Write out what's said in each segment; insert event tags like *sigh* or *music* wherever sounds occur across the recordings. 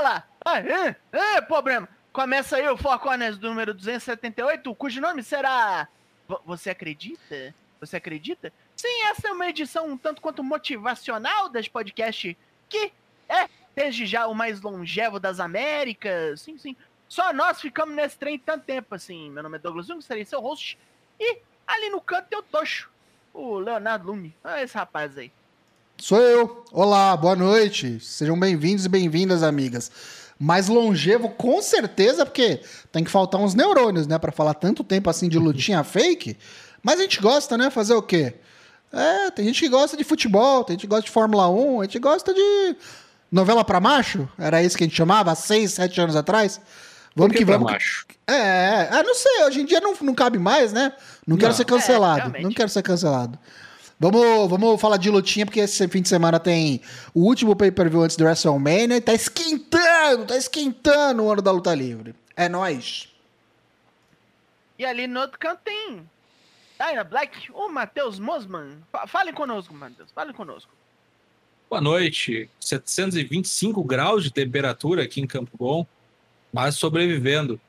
Ela! Ah, é, é, problema. Começa aí o Four Corners número 278, cujo nome será. Você acredita? Você acredita? Sim, essa é uma edição um tanto quanto motivacional das podcasts que é, desde já, o mais longevo das Américas. Sim, sim. Só nós ficamos nesse trem tanto tempo assim. Meu nome é Douglas Jung, serei seu host. E ali no canto tem o Tocho, o Leonardo Lume. Olha esse rapaz aí. Sou eu. Olá, boa noite. Sejam bem-vindos e bem-vindas, amigas. Mais longevo, com certeza, porque tem que faltar uns neurônios, né? Pra falar tanto tempo assim de lutinha *laughs* fake. Mas a gente gosta, né? Fazer o quê? É, tem gente que gosta de futebol, tem gente que gosta de Fórmula 1, a gente gosta de novela pra macho. Era isso que a gente chamava há seis, sete anos atrás. Vamos que, que vamos. Macho? É, é, não sei, hoje em dia não, não cabe mais, né? Não, não. quero ser cancelado. É, não quero ser cancelado. Vamos, vamos falar de lutinha, porque esse fim de semana tem o último pay-per-view antes do WrestleMania e tá esquentando, tá esquentando o ano da luta livre. É nóis. E ali no outro canto tem Dyna Black, o Matheus Mosman. Fale conosco, Matheus, fale conosco. Boa noite. 725 graus de temperatura aqui em Campo Bom, mas sobrevivendo.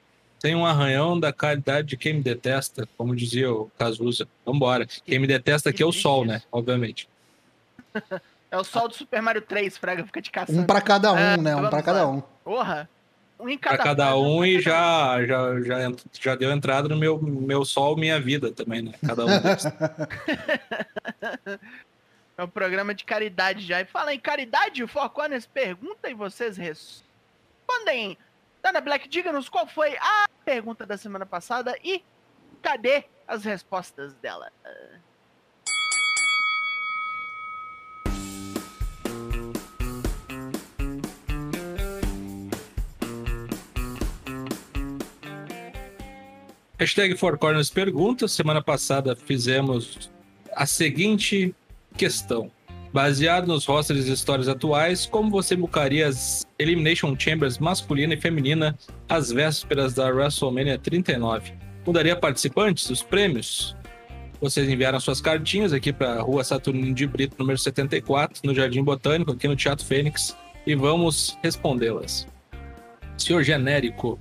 Tem um arranhão da qualidade de quem me detesta, como dizia o Cazuza. Vambora. Quem me detesta aqui é o sol, né? Obviamente. *laughs* É o sol do Super Mario 3, Fraga, fica te caçando. Um pra cada um, é, né? Um pra cada um. Porra. Um em cada, pra cada um e já, já, já, já deu entrada no meu, meu sol, minha vida também, né? Cada um deles. *laughs* é um programa de caridade já. E fala em caridade, o Four Corners pergunta e vocês respondem. Dana Black, diga-nos qual foi a pergunta da semana passada e cadê as respostas dela? Hashtag Four Corners pergunta. Semana passada fizemos a seguinte questão. Baseado nos rosters e histórias atuais, como você bucaria as Elimination Chambers masculina e feminina às vésperas da WrestleMania 39? Mudaria participantes, os prêmios? Vocês enviaram suas cartinhas aqui para a Rua Saturnino de Brito, número 74, no Jardim Botânico, aqui no Teatro Fênix, e vamos respondê-las. Senhor genérico,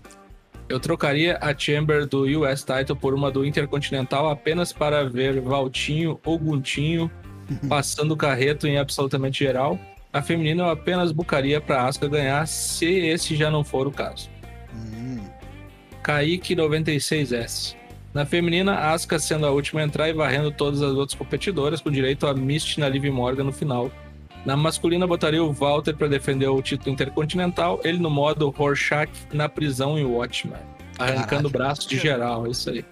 eu trocaria a Chamber do US Title por uma do Intercontinental apenas para ver Valtinho ou Guntinho passando o carreto em absolutamente geral. A feminina eu apenas bucaria para Asuka ganhar, se esse já não for o caso. Hum. Kaique 96S. Na feminina, Asuka sendo a última a entrar e varrendo todas as outras competidoras, com direito a Misty na Liv Morgan no final. Na masculina, botaria o Walter para defender o título intercontinental, ele no modo Rorschach na prisão em Watchmen, arrancando o braço de geral, é isso aí.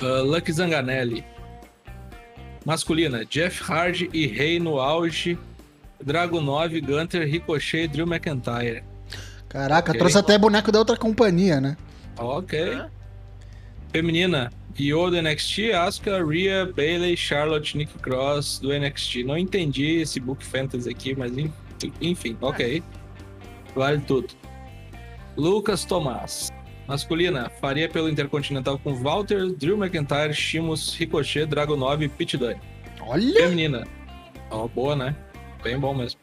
Uh, Lucky Zanganelli. Masculina, Jeff Hardy e Rey no auge. Drago 9, Gunter, Ricochet e Drew McIntyre. Caraca, okay. trouxe até boneco da outra companhia, né? Ok. Feminina, Io do NXT, Asuka, Rhea, Bailey, Charlotte, Nick Cross do NXT. Não entendi esse book fantasy aqui, mas enfim, ok. Vale tudo. Lucas Tomás. Masculina, faria pelo Intercontinental com Walter, Drew McIntyre, Shimos, Ricochet, Dragonov e Pit Dunne. Olha! Feminina. Ó, oh, boa, né? Bem bom mesmo.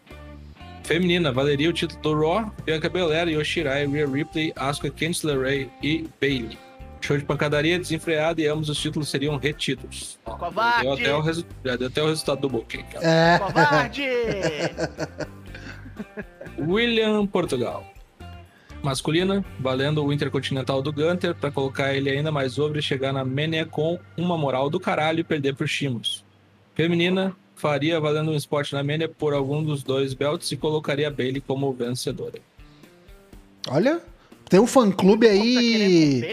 Feminina, valeria o título do Raw, Bianca Belair, Yoshirai, Rhea Ripley, Asuka, Candice LeRae e Bailey. Show de pancadaria desenfreado e ambos os títulos seriam retidos. Ó, Covarde! Deu até, o resu... deu até o resultado do booking. Cara. É. Covarde! *laughs* William Portugal masculina, valendo o Intercontinental do Gunter para colocar ele ainda mais over e chegar na Mania com uma moral do caralho e perder pro Shimos. Feminina, faria valendo um spot na Mania por algum dos dois belts e colocaria a Bailey como vencedora. Olha, tem um fã-clube aí.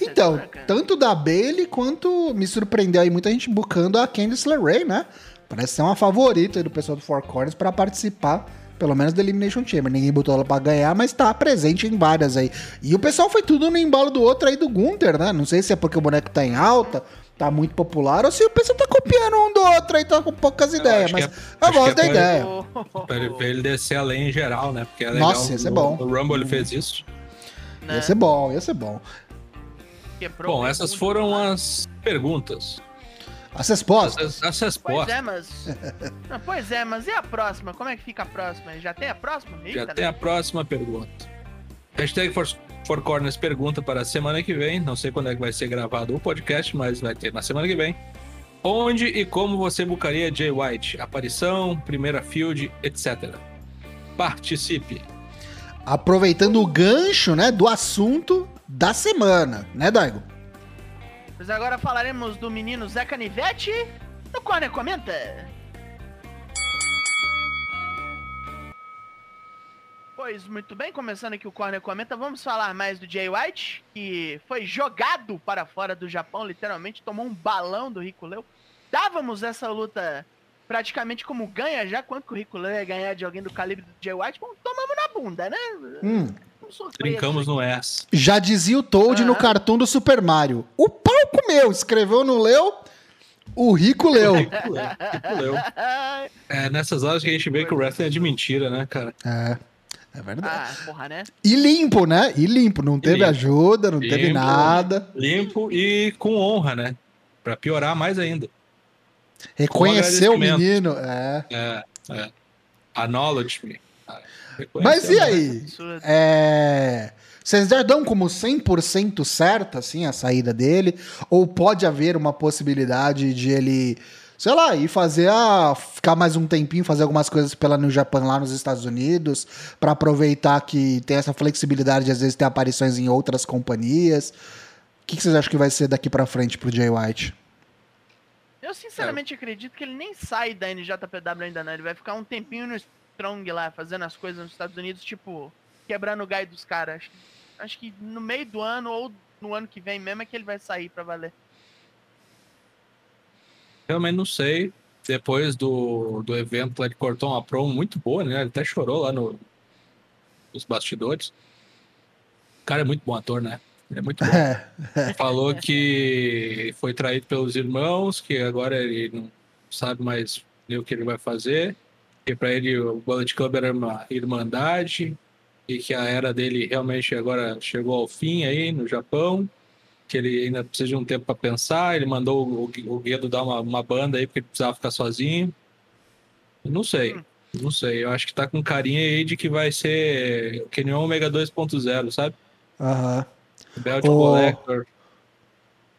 então, tanto da Bailey quanto me surpreendeu aí muita gente buscando a Candice LeRae, né? Parece ser uma favorita do pessoal do Four Corners para participar pelo menos da Elimination Chamber. Ninguém botou ela pra ganhar, mas tá presente em várias aí. E o pessoal foi tudo no embalo do outro aí do Gunter, né? Não sei se é porque o boneco tá em alta, tá muito popular, ou se o pessoal tá copiando um do outro aí, tá com poucas ideias. Mas é, eu gosto é da ideia. Pra ele, pra ele descer além em geral, né? Porque é legal. Nossa, ia ser bom. O Rumble ele fez isso. Né? Ia ser bom, ia ser bom. Bom, essas foram as perguntas. As respostas. As, as respostas. Pois é, mas. Não, pois é, mas e a próxima? Como é que fica a próxima? Já tem a próxima? Eita, Já tem né? a próxima pergunta. Hashtag for, for Corners pergunta para a semana que vem. Não sei quando é que vai ser gravado o podcast, mas vai ter na semana que vem. Onde e como você bucaria Jay White? Aparição, primeira field, etc. Participe. Aproveitando o gancho, né, do assunto da semana, né, Daigo? Mas agora falaremos do menino Zé Canivete no Corner Comenta. Pois muito bem, começando aqui o Corner Comenta, vamos falar mais do Jay White, que foi jogado para fora do Japão, literalmente tomou um balão do Rico Leu. Dávamos essa luta praticamente como ganha já, quanto que o Rico Leu ia ganhar de alguém do calibre do Jay White, bom, tomamos na bunda, né? Hum. Brincamos no S. Já dizia o Toad no cartoon do Super Mario. O pau comeu, escreveu no Leu, o Rico leu. Rico leu. *laughs* É nessas horas que a gente vê que o wrestling é de mentira, né, cara? É. É verdade. Ah, porra, né? E limpo, né? E limpo. Não e teve limpo. ajuda, não limpo, teve nada. Limpo e com honra, né? Pra piorar mais ainda. Reconheceu o menino. É. É. é. Acknowledge me. Mas e aí? É... Vocês já dão como 100% certa, assim, a saída dele? Ou pode haver uma possibilidade de ele, sei lá, ir fazer a... ficar mais um tempinho, fazer algumas coisas pela New Japan lá nos Estados Unidos, para aproveitar que tem essa flexibilidade de às vezes ter aparições em outras companhias? O que, vocês acham que vai ser daqui para frente pro Jay White? Eu sinceramente é. acredito que ele nem sai da NJPW ainda não. Ele vai ficar um tempinho no Strong lá, fazendo as coisas nos Estados Unidos, tipo, quebrando o gai dos caras. Acho, acho, que no meio do ano ou no ano que vem mesmo é que ele vai sair pra valer. Realmente não sei. Depois do, do evento, ele cortou uma promo muito boa, né? Ele até chorou lá no, nos bastidores. O cara é muito bom ator, né? É muito bom. Falou que foi traído pelos irmãos, que agora ele não sabe mais o que ele vai fazer. Que para ele o Bullet Club era uma irmandade e que a era dele realmente agora chegou ao fim aí no Japão. Que ele ainda precisa de um tempo para pensar. Ele mandou o, o Guedo dar uma, uma banda aí porque ele precisava ficar sozinho. não sei. Hum. Não sei. Eu acho que tá com carinha aí de que vai ser que nem o Omega 2.0, sabe? Aham. Uhum. Belt oh. Collector.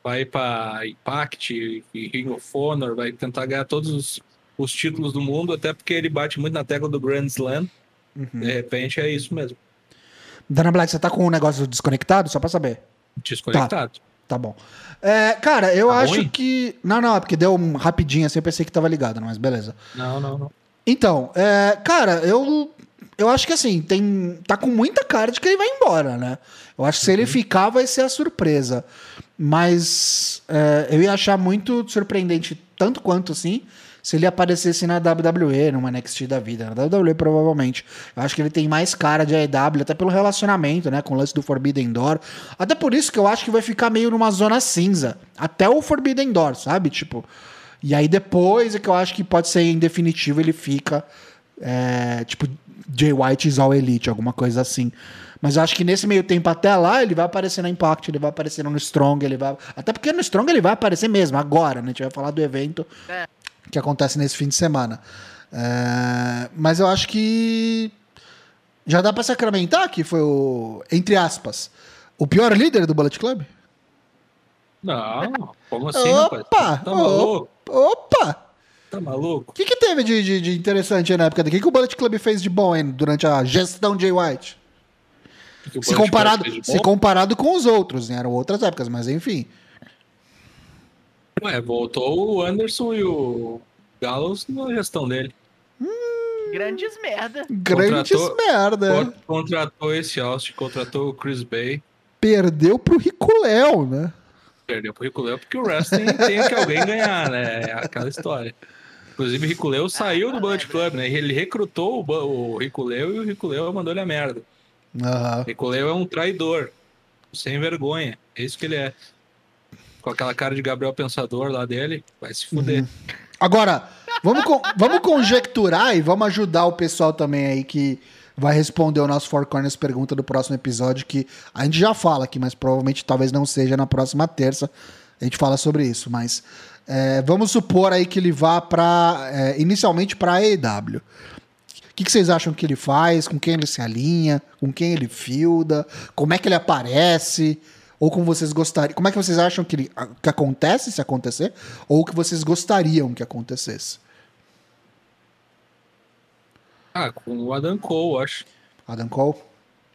Vai para Impact e Ring of Honor, vai tentar ganhar todos os, os, títulos do mundo, até porque ele bate muito na tecla do Grand Slam. Uhum. De repente é isso mesmo. Dana Black, você tá com o um negócio desconectado? Só pra saber. Desconectado. Tá, tá bom. É, cara, eu tá acho ruim? que. Não, não, é porque deu um rapidinho assim, eu pensei que tava ligado, mas beleza. Não, não, não. Então, é, cara, eu eu acho que assim, tem tá com muita cara de que ele vai embora, né? Eu acho que se ele uhum. ficar, vai ser a surpresa. Mas é, eu ia achar muito surpreendente, tanto quanto assim, se ele aparecesse na WWE, numa NXT da vida. Na WWE, provavelmente. Eu acho que ele tem mais cara de AEW, até pelo relacionamento, né? Com o lance do Forbidden Door. Até por isso que eu acho que vai ficar meio numa zona cinza. Até o Forbidden Door, sabe? Tipo. E aí depois é que eu acho que pode ser em definitivo ele fica. É, tipo, Jay White is all elite, alguma coisa assim. Mas eu acho que nesse meio tempo até lá, ele vai aparecer na Impact, ele vai aparecer no Strong, ele vai. Até porque no Strong ele vai aparecer mesmo, agora, né? A gente vai falar do evento é. Que acontece nesse fim de semana. É... Mas eu acho que. Já dá pra sacramentar que foi o. Entre aspas. O pior líder do Bullet Club? Não, como assim, opa? Tá maluco? Opa! Tá maluco? O que, que teve de, de, de interessante na época? O que, que o Bullet Club fez de bom hein, durante a gestão de Jay White? Se comparado, se comparado com os outros, né? Eram outras épocas, mas enfim. Ué, voltou o Anderson e o Gallows na gestão dele. Hum, Grandes merda. Grandes contratou, merda. Contratou esse Austin, contratou o Chris Bay. Perdeu pro Rico né? Perdeu pro Rico porque o wrestling *laughs* tem que alguém ganhar, né? É aquela história. Inclusive, o Rico Leo saiu do Bullet Club, né? Ele recrutou o, o Rico Leo e o Rico Leo mandou ele a merda. Uhum. Rico Leo é um traidor, sem vergonha. É isso que ele é. Com aquela cara de Gabriel Pensador lá dele, vai se fuder. Uhum. Agora, vamos, *laughs* vamos conjecturar e vamos ajudar o pessoal também aí que vai responder o nosso Four Corners pergunta do próximo episódio, que a gente já fala aqui, mas provavelmente talvez não seja na próxima terça. A gente fala sobre isso, mas É, vamos supor aí que ele vá para é, inicialmente para a AEW. O que, que, vocês acham que ele faz? Com quem ele se alinha? Com quem ele filda? Como é que ele aparece? Ou como vocês gostariam? Como é que vocês acham que, ele, que acontece se acontecer? Ou que vocês gostariam que acontecesse? Ah, com o Adam Cole, acho. Adam Cole?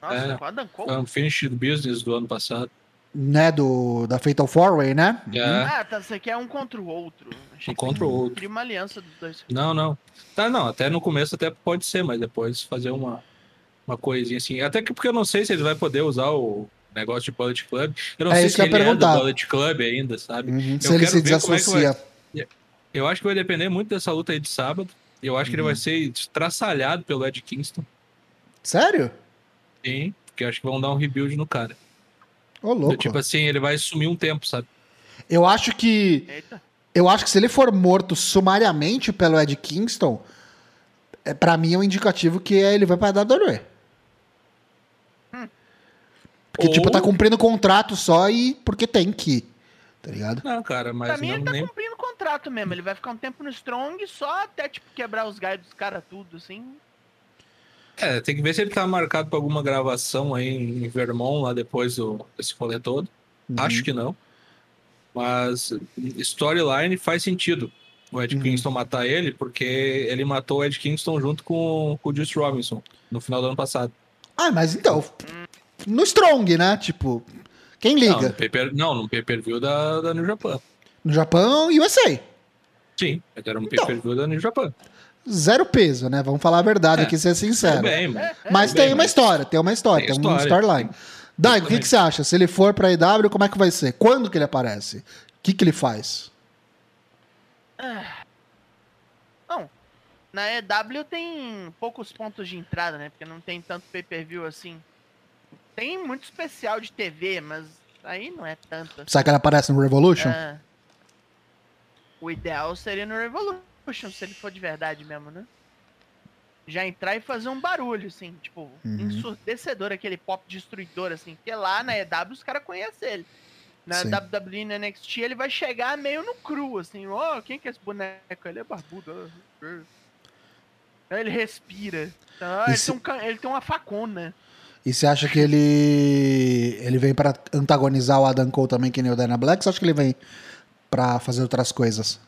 Nossa, é, com o Adam Cole? Unfinished Business do ano passado. Né, do, da Fatal Four Way, né? É. Ah, tá, você quer um contra o outro. Achei um contra o outro. Cria uma aliança dos dois. Não, não. Tá, não, até no começo até pode ser, mas depois fazer uma, uma coisinha assim. Até que porque eu não sei se ele vai poder usar o negócio de Bullet Club. Eu não é sei se ele perguntar. é do Bullet Club ainda, sabe? Uhum, se ele se desassocia. É vai... Eu acho que vai depender muito dessa luta aí de sábado. Eu acho uhum. que ele vai uhum. ser traçalhado pelo Ed Kingston. Sério? Sim, porque acho que vão dar um rebuild no cara. Ô, louco. Tipo assim, ele vai sumir um tempo, sabe? Eu acho que. Eita. Eu acho que se ele for morto sumariamente pelo Ed Kingston, é, para mim é um indicativo que ele vai pra WWE. Hum. Porque, Ou... tipo, tá cumprindo contrato só e porque tem que. Tá ligado? Não, cara, mas. Pra mim não, ele tá nem... cumprindo contrato mesmo. Ele vai ficar um tempo no Strong só até, tipo, quebrar os galhos dos caras tudo, assim. É, tem que ver se ele tá marcado pra alguma gravação aí em Vermont, lá depois do, desse rolê todo. Uhum. Acho que não. Mas storyline faz sentido o Ed uhum. Kingston matar ele, porque ele matou o Ed Kingston junto com, com o Juice Robinson no final do ano passado. Ah, mas então. No Strong, né? Tipo, quem liga? Não, no pay-per, não, no pay-per-view da, da New Japan. No Japão, USA. Sim, era um então, pay-per-view da New Japan zero peso, né? Vamos falar a verdade é, aqui, ser sincero. Bem, mas tem bem, uma mas... história, tem uma história, tem, tem uma storyline. Daigo, o que, que você acha? Se ele for pra EW, como é que vai ser? Quando que ele aparece? O que, que ele faz? Ah. Bom, na EW tem poucos pontos de entrada, né? Porque não tem tanto pay-per-view assim. Tem muito especial de TV, mas aí não é tanto. Será que ele aparece no Revolution? É. O ideal seria no Revolution se ele for de verdade mesmo, né? Já entrar e fazer um barulho, assim, tipo, uhum. ensurdecedor, aquele pop destruidor, assim, porque lá na EW os caras conhecem ele. Na Sim. WWE na NXT ele vai chegar meio no cru, assim, ó, oh, quem que é esse boneco? Ele é barbudo. Ele respira. Então, ele, se... tem um, ele tem uma facona. E você acha que ele ele vem para antagonizar o Adam Cole também, que nem o Dana Black? Ou você acha que ele vem para fazer outras coisas?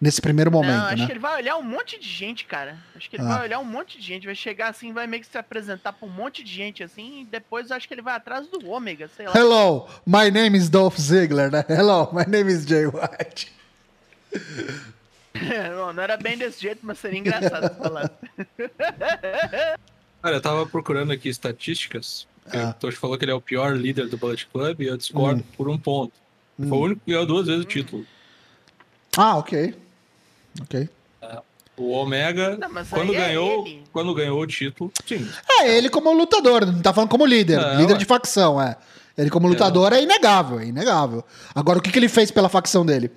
Nesse primeiro momento, Não, acho né? que ele vai olhar um monte de gente, cara. Acho que ele ah. vai olhar um monte de gente. Vai chegar assim, vai meio que se apresentar pra um monte de gente, assim. E depois acho que ele vai atrás do Ômega, sei lá. Hello, my name is Dolph Ziggler, né? Hello, my name is Jay White. *laughs* não, não era bem desse jeito, mas seria engraçado falar. *laughs* Cara, eu tava procurando aqui estatísticas. Ah. O Tosh falou que ele é o pior líder do Bullet Club e eu discordo hum. por um ponto. Hum. Foi o único que ganhou duas vezes o título. Ah, ok. Ok. O Omega, não, quando, é ganhou, é quando ganhou o título, sim. É, ele como lutador, não tá falando como líder. Não, líder é. de facção, é. Ele como lutador é, é inegável, é inegável. Agora, o que, que ele fez pela facção dele?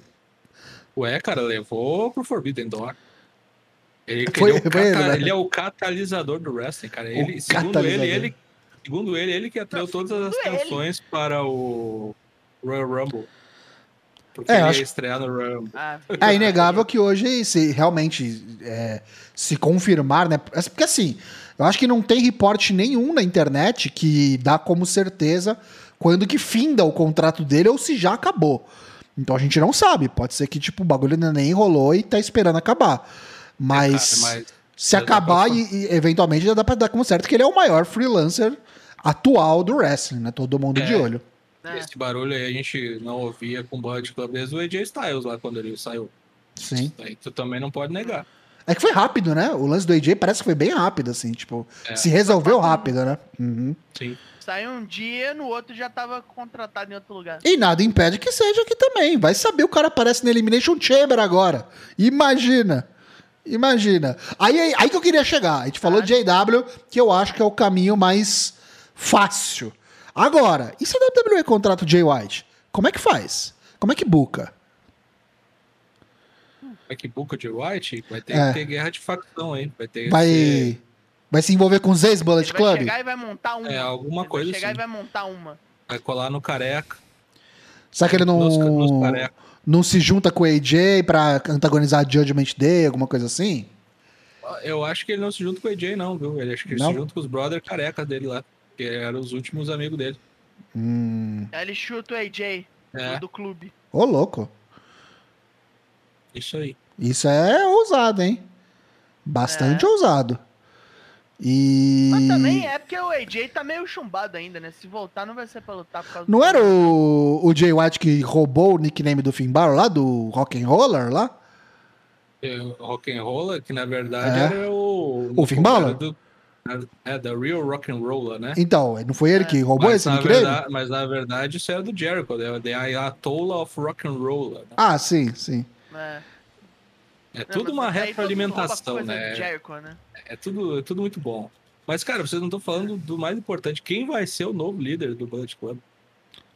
Ué, cara, levou pro Forbidden Door. Ele, foi, ele, é, o cata, ele, né? ele é o catalisador do wrestling, cara. Ele, segundo ele, ele, segundo ele, ele que atraiu todas as atenções para o Royal Rumble. Porque é, ele acho... ia estrear no Rumble. Ah, *laughs* é inegável que hoje, se realmente é, se confirmar, né? Porque assim, eu acho que não tem reporte nenhum na internet que dá como certeza quando que finda o contrato dele ou se já acabou. Então a gente não sabe. Pode ser que tipo, o bagulho ainda nem rolou e tá esperando acabar. Mas, é, mas se acabar e, e, eventualmente já dá pra dar como certo que ele é o maior freelancer atual do wrestling, né? Todo mundo é. de olho. É. Esse barulho aí a gente não ouvia com o Bullet Club desde o AJ Styles lá quando ele saiu. Sim. Aí tu também não pode negar. É que foi rápido, né? O lance do AJ parece que foi bem rápido, assim, tipo, é. se resolveu rápido, né? Uhum. Sim. Saiu um dia, no outro já tava contratado em outro lugar. E nada impede que seja aqui também. Vai saber o cara aparece na Elimination Chamber agora. Imagina. Imagina. Aí, aí, aí que eu queria chegar. A gente falou de JW, que eu acho que é o caminho mais fácil. Agora, e se a WWE contrata o Jay White? Como é que faz? Como é que buca? Como é que buca o Jay White? Vai ter é. que ter guerra de facção aí. Vai ter vai, vai se envolver com os ex-Bullet Club? Vai chegar e vai montar uma. É, alguma ele coisa vai chegar assim. e vai montar uma. Vai colar no careca. Será que ele não, nos, nos Não se junta com o AJ pra antagonizar Judgment Day, alguma coisa assim? Eu acho que ele não se junta com o AJ, não, viu? Ele acho que ele Não? se junta com os brother carecas dele lá. Que eram os últimos amigos dele. Hum. Aí ele chuta o AJ É, do clube. Ô, louco. isso aí. Isso é ousado, hein? Bastante É. ousado. E. Mas também é porque o AJ tá meio chumbado ainda, né? Se voltar, não vai ser pra lutar por causa Não do- era o, o Jay White que roubou o nickname do Finn Balor lá, do Rock'n'Roller lá? É, Rock'n'Roller, que na verdade É. era o. O Finn Balor? do- É, da Real Rock'n'Roller, né? Então, não foi ele que roubou Mas esse na, nickname? verdade, mas na verdade isso era do Jericho, né? The Ayatollah of Rock'n'Roller. Né? Ah, sim, sim. É. É tudo uma mundo retroalimentação, né? do Jericho, né? É tudo, é tudo muito bom. Mas, cara, vocês não estão falando do mais importante. Quem vai ser o novo líder do Bullet Club?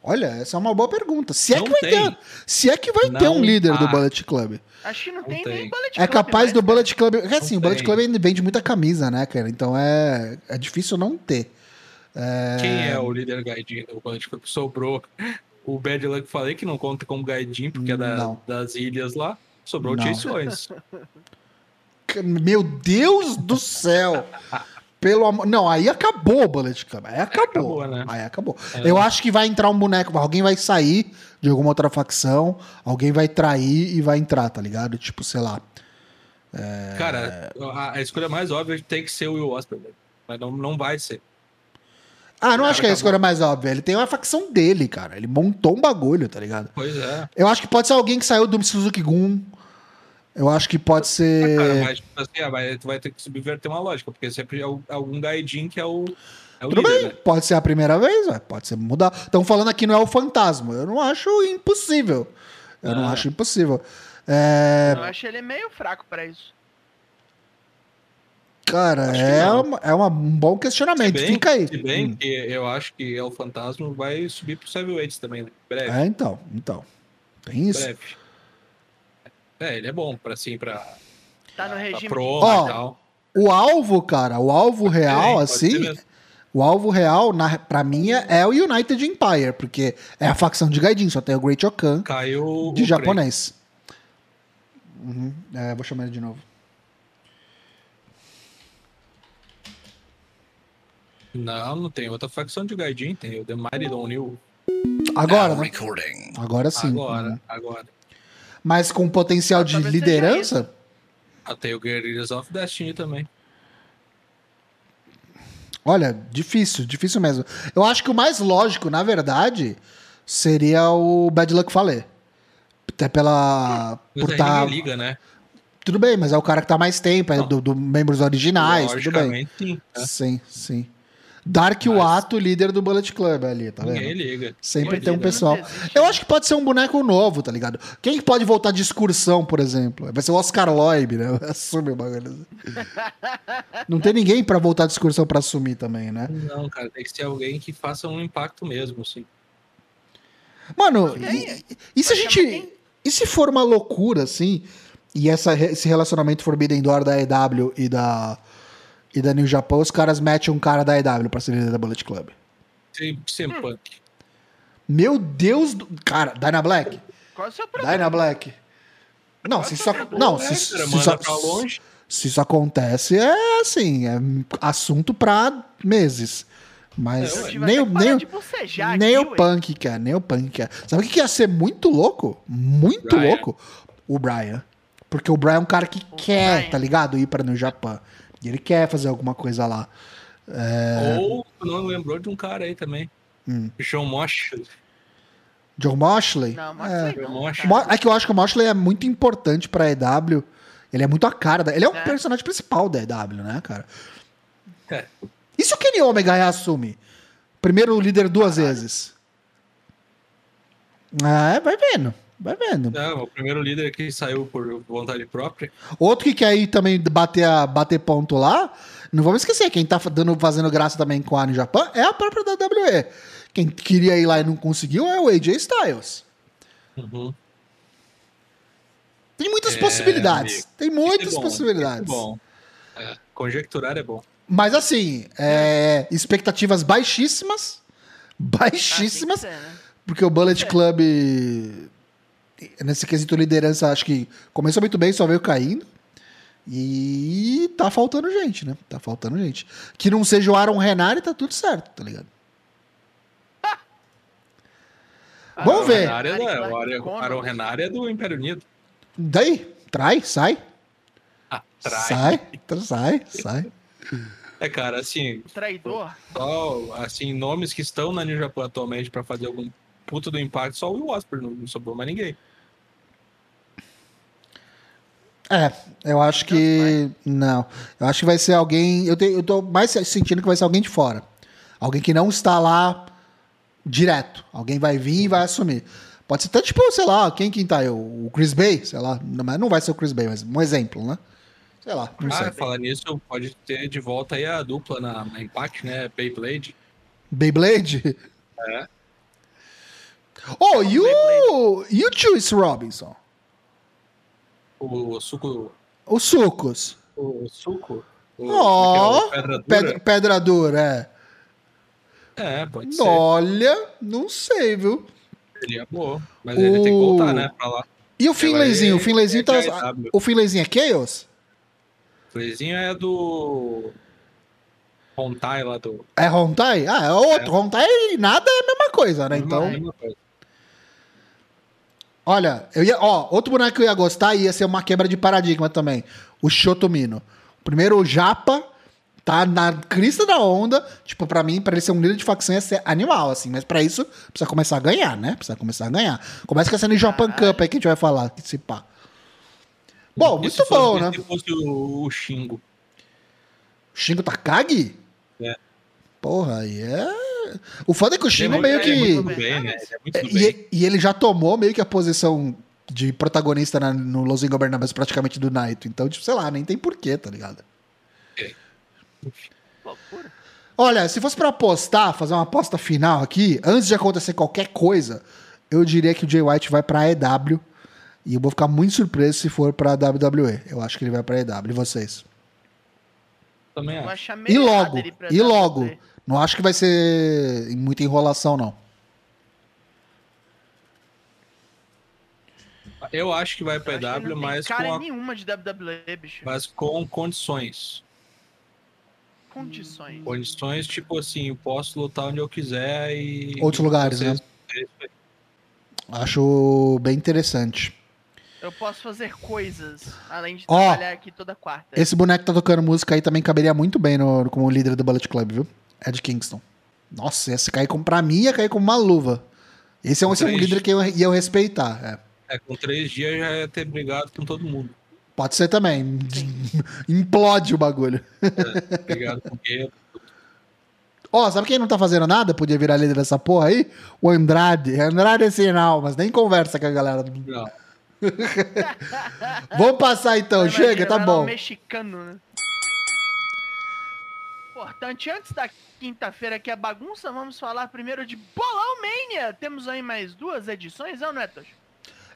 Olha, essa é uma boa pergunta. Se é Não que vai tem. ter, se é que vai ter um líder do tá. Bullet Club. Acho que não, Não tem, tem. nem Bullet É Club capaz mais, do. Bullet Club. Porque assim, o Bullet. Club ainda vende muita camisa, né, cara? Então é, é difícil não ter. Quem é o líder Gaidin do Bullet Club? Sobrou o Bad Luck, falei que não conta como Gaidin, porque é da- das ilhas lá. Sobrou Não. o Chase Owens. Meu Deus do céu! Pelo amor. Não, aí acabou o Bullet Club. Aí acabou. acabou, né? Aí acabou. É. Eu acho que vai entrar um boneco. Alguém vai sair de alguma outra facção. Alguém vai trair e vai entrar, tá ligado? Tipo, sei lá. Cara, a, a escolha mais óbvia tem que ser o Will Ospreay, velho. mas não, não vai ser. Ah, não acho que é a escolha mais óbvia. Ele tem uma facção dele, cara. Ele montou um bagulho, tá ligado? Pois é. Eu acho que pode ser alguém que saiu do Suzuki Gun. Eu acho que pode ser. Cara, mas tipo assim, ah, vai- tu vai ter que subverter uma lógica, porque sempre é o- algum Gaidin que é o, é o Tudo líder, bem, né? pode ser a primeira vez, pode ser mudar. Estão falando aqui não é o fantasma. Eu não acho impossível. Eu não Ah. acho impossível. É, Eu acho ele meio fraco pra isso. Cara, é, uma- é uma- um bom Se questionamento. bem, Fica aí. se bem Hum. que eu acho que é o fantasma vai subir pro Heavyweights também, né? Breve, É, então, então. Tem isso. breve. É, ele é bom pra assim, pra, Tá no pra regime promo Ó, e tal. O alvo, cara, o alvo real, pode ser assim, o alvo real, na, pra mim, é o United Empire, porque é a facção de Gaidin, só tem o Great Okan Caiu de o japonês. Uhum, é, vou chamar ele de novo. Não, não tem outra facção de Gaidin, tem o The Mighty Don't New. Agora, Now né? recording. Agora sim. Agora, Uhum. agora. Mas com potencial de liderança, Ah, tem o Guerrillas of Destiny também. olha, difícil, difícil mesmo. Eu acho que o mais lógico, na verdade, seria o Bad Luck Fale. Até pela. Mas Por tá, liga, né? Tudo bem, mas é o cara que tá mais tempo, é do, do membros originais, tudo bem. Logicamente, sim. né? Sim, sim. Dark Mas- Wato, líder do Bullet Club ali, tá Ninguém vendo? liga. Sempre Ninguém tem um liga. pessoal. Eu né? acho que pode ser um boneco novo, tá ligado? Quem que pode voltar de excursão, por exemplo? Vai ser o Oscar Loib, né? *laughs* Assume o bagulho. Não tem ninguém pra voltar de excursão pra assumir também, né? Não, cara, tem que ser alguém que faça um impacto mesmo, assim. Mano, E e, e se a gente. E se for uma loucura, assim, e essa, esse relacionamento Forbidden Door da EW e da. E da New Japan, os caras metem um cara da EW pra ser líder da Bullet Club. Sem, sem Hum. punk. Meu Deus do. Cara, Dyna Black. Qual é o seu problema? Dyna Black. Não, se isso, ac- não, se, É, se, se isso, se isso acontece, é assim, é assunto pra meses. Mas É. Tive nem, o- nem, o- nem aqui, o. Punk quer, nem o Punk quer. Sabe o que ia ser muito louco? Muito Brian. louco? O Brian. Porque o Brian é um cara que O quer, Brian. tá ligado? Ir pra no Japão. E ele quer fazer alguma coisa lá. É. Ou não lembrou de um cara aí também. Hum. John Mosh. John Moxley? Não, é. não, É que eu acho que o Moxley é muito importante pra EW. Ele é muito a cara da. Ele é o É. personagem principal da EW, né, cara? É. E se o Kenny Omega reassume? Primeiro líder duas vezes. É, vai vendo. Vai vendo. Não, o primeiro líder que saiu por vontade própria. Outro que quer ir também bater, a, bater ponto lá, não vamos esquecer, quem tá dando, fazendo graça também com a no Japão é a própria WWE. Quem queria ir lá e não conseguiu é o AJ Styles. Uhum. Tem muitas É, possibilidades. amigo. Tem muitas Isso é bom, possibilidades. é bom. É, conjecturar é bom. Mas assim, é, expectativas baixíssimas. Ah, Baixíssimas. né? Porque o Bullet É. Club. Nesse quesito liderança, acho que começou muito bem, só veio caindo. E tá faltando gente, né? Tá faltando gente. Que não seja o Aaron Renari, tá tudo certo, tá ligado? Vamos ver. Renari é, o Aaron Renari é do Império Unido. Daí, trai, sai. Ah, trai. Sai, sai, sai. É, cara, assim. Traidor. Só, assim, nomes que estão na New Japan atualmente pra fazer algum puta do impacto, só o Will Osprey, não, não sobrou mais ninguém. É, eu acho que. Não. Eu acho que vai ser alguém. Eu, eu tô mais sentindo que vai ser alguém de fora. Alguém que não está lá direto. Alguém vai vir e vai assumir. Pode ser até tipo, sei lá, quem quem tá aí? O Chris Bay, sei lá. Não, não vai ser o Chris Bay, mas um exemplo, né? Sei lá. Não ah, falar nisso, pode ter de volta aí a dupla na, na Impact, né? Beyblade. Beyblade? É. Oh, e o, e o Juice Robinson? O suco. Os sucos. O suco. Ó, oh, pedra, pedra, pedra dura, é. É, pode ser. Olha, não sei, viu? Seria boa. Mas o... ele tem que voltar, né, pra lá. E o Finlayzinho? O Finlayzinho tá. O Finlayzinho é Chaos? O Finlayzinho é do. Hontai lá do. É Hontai? Ah, é outro. É. Hontai nada é a mesma coisa, né? Então. É a mesma coisa. Olha, eu ia, ó, outro boneco que eu ia gostar ia ser uma quebra de paradigma também. O Shotomino. Primeiro, o Japa tá na crista da onda. Tipo, para mim, para ele ser um líder de facção ia ser animal, assim. Mas para isso, precisa começar a ganhar, né? Precisa começar a ganhar. Começa com essa no Japan Cup aí que a gente vai falar, que se pá. Bom, muito bom, né? Se fosse o, o Xingo. Xingo Takagi? É. Porra, aí é o foda é que o Shingo é, meio que. É bem, né? é e, e, ele já tomou meio que a posição de protagonista na, no Los Ingobernables praticamente do Naito. Então, tipo, sei lá, nem tem porquê, tá ligado? Olha, se fosse para apostar, fazer uma aposta final aqui, antes de acontecer qualquer coisa, eu diria que o Jay White vai pra EW. E eu vou ficar muito surpreso se for pra WWE. Eu acho que ele vai pra EW. E vocês? Também acho. E logo, e logo. Não acho que vai ser muita enrolação, não. Eu acho que vai pra EW, mas cara com a... nenhuma de WWE, bicho. Mas com condições. Condições. Condições, tipo assim, eu posso lutar onde eu quiser e. Outros lugares, né? Acho bem interessante. Eu posso fazer coisas, além de trabalhar aqui toda quarta. Esse boneco tá tocando música aí também caberia muito bem no, como líder do Bullet Club, viu? Ed Kingston. Nossa, esse cair como, pra mim ia cair como uma luva. Esse é um, esse é um líder que eu ia respeitar. É. é, com três dias já ia ter brigado com todo mundo. Pode ser também. *laughs* Implode o bagulho. É, brigado com? *laughs* Ó, oh, sabe quem não tá fazendo nada? Podia virar líder dessa porra aí? O Andrade. Andrade é sinal, mas nem conversa com a galera. Não. *laughs* Vamos passar então, chega, tá bom. mexicano, né? Importante, antes da quinta-feira que é bagunça, vamos falar primeiro de Bolão Mania. Temos aí mais duas edições, não é, Tosh?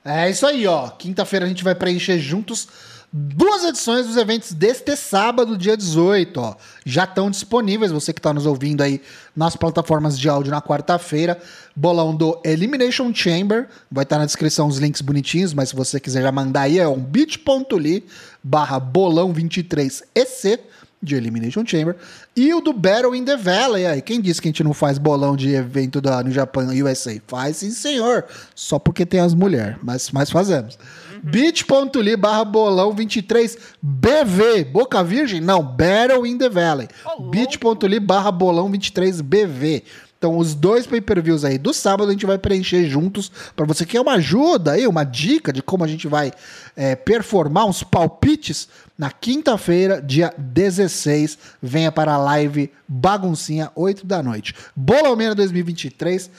É isso aí, ó. Quinta-feira a gente vai preencher juntos duas edições dos eventos deste sábado, dia 18, ó. Já estão disponíveis, você que está nos ouvindo aí nas plataformas de áudio na quarta-feira. Bolão do Elimination Chamber, vai estar tá na descrição os links bonitinhos, mas se você quiser já mandar aí, é um bit.ly barra bolão 23EC de Elimination Chamber, e o do Battle in the Valley. Aí, quem disse que a gente não faz bolão de evento da, no Japão USA? Faz sim, senhor. Só porque tem as mulheres, mas, mas fazemos. Uhum. bit.ly barra bolão 23BV. Boca Virgem? Não, Battle in the Valley. Oh, bit.ly barra bolão 23BV. Então, os dois pay-per-views aí do sábado a gente vai preencher juntos. Para você que quer uma ajuda aí, uma dica de como a gente vai é, performar uns palpites, na quinta-feira, dia 16, venha para a live Baguncinha, 8 da noite. Bolomena 2023,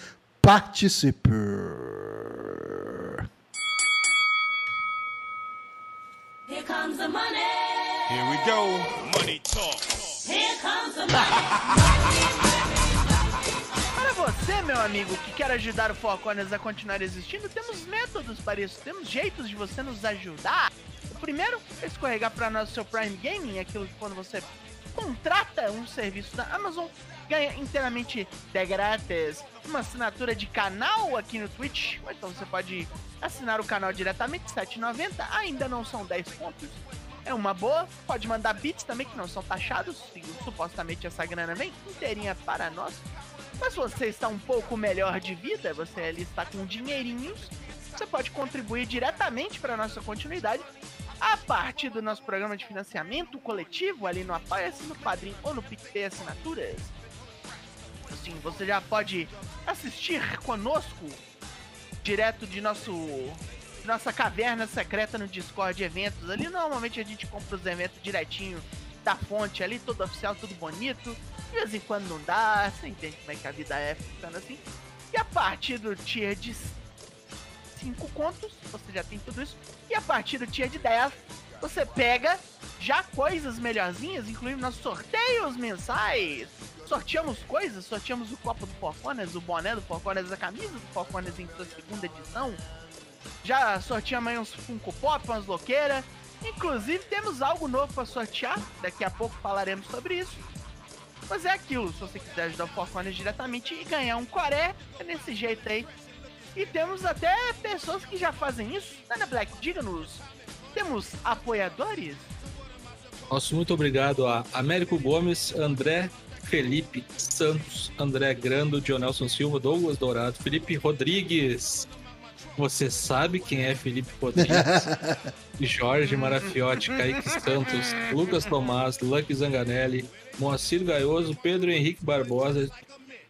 participe! Here comes the money. Here we go. Money talk. Here comes the *laughs* money. você, meu amigo, que quer ajudar o Foconas a continuar existindo, temos métodos para isso, temos jeitos de você nos ajudar. Primeiro escorregar para o seu Prime Gaming, aquilo que quando você contrata um serviço da Amazon, ganha inteiramente de grátis uma assinatura de canal aqui no Twitch. Então você pode assinar o canal diretamente, R$ 7,90. Ainda não são 10 pontos. É uma boa. Pode mandar bits também, que não são taxados. Supostamente essa grana vem inteirinha para nós. Mas você está um pouco melhor de vida, você ali está com dinheirinhos, você pode contribuir diretamente para a nossa continuidade a partir do nosso programa de financiamento coletivo ali no Apoia-se, no Padrim ou no PicPay Assinaturas. Assim, você já pode assistir conosco direto de nosso nossa caverna secreta no Discord eventos. Ali normalmente a gente compra os eventos direitinho da fonte ali, todo oficial, tudo bonito. De vez em quando não dá, você entende como é que a vida é ficando assim. E a partir do tier de 5 contos, você já tem tudo isso. E a partir do tier de 10, você pega já coisas melhorzinhas, incluindo nossos sorteios mensais. Sorteamos coisas, sorteamos o copo do Forconas, o boné do Forconas, a camisa do Forconas em sua segunda edição. Já sorteamos uns Funko Pop, umas louqueiras. Inclusive temos algo novo para sortear, daqui a pouco falaremos sobre isso. Mas é aquilo, se você quiser ajudar o Forconas diretamente e ganhar um Coré, é desse jeito aí. E temos até pessoas que já fazem isso. Ana Black, diga-nos, temos apoiadores? Nosso muito obrigado a Américo Gomes, André Felipe Santos, André Grando, Dionelson Silva, Douglas Dourado, Felipe Rodrigues. Você sabe quem é Felipe Rodrigues? *laughs* Jorge Marafiotti, Kaique Santos, Lucas Tomás, Lucky Zanganelli, Moacir Gaioso, Pedro Henrique Barbosa,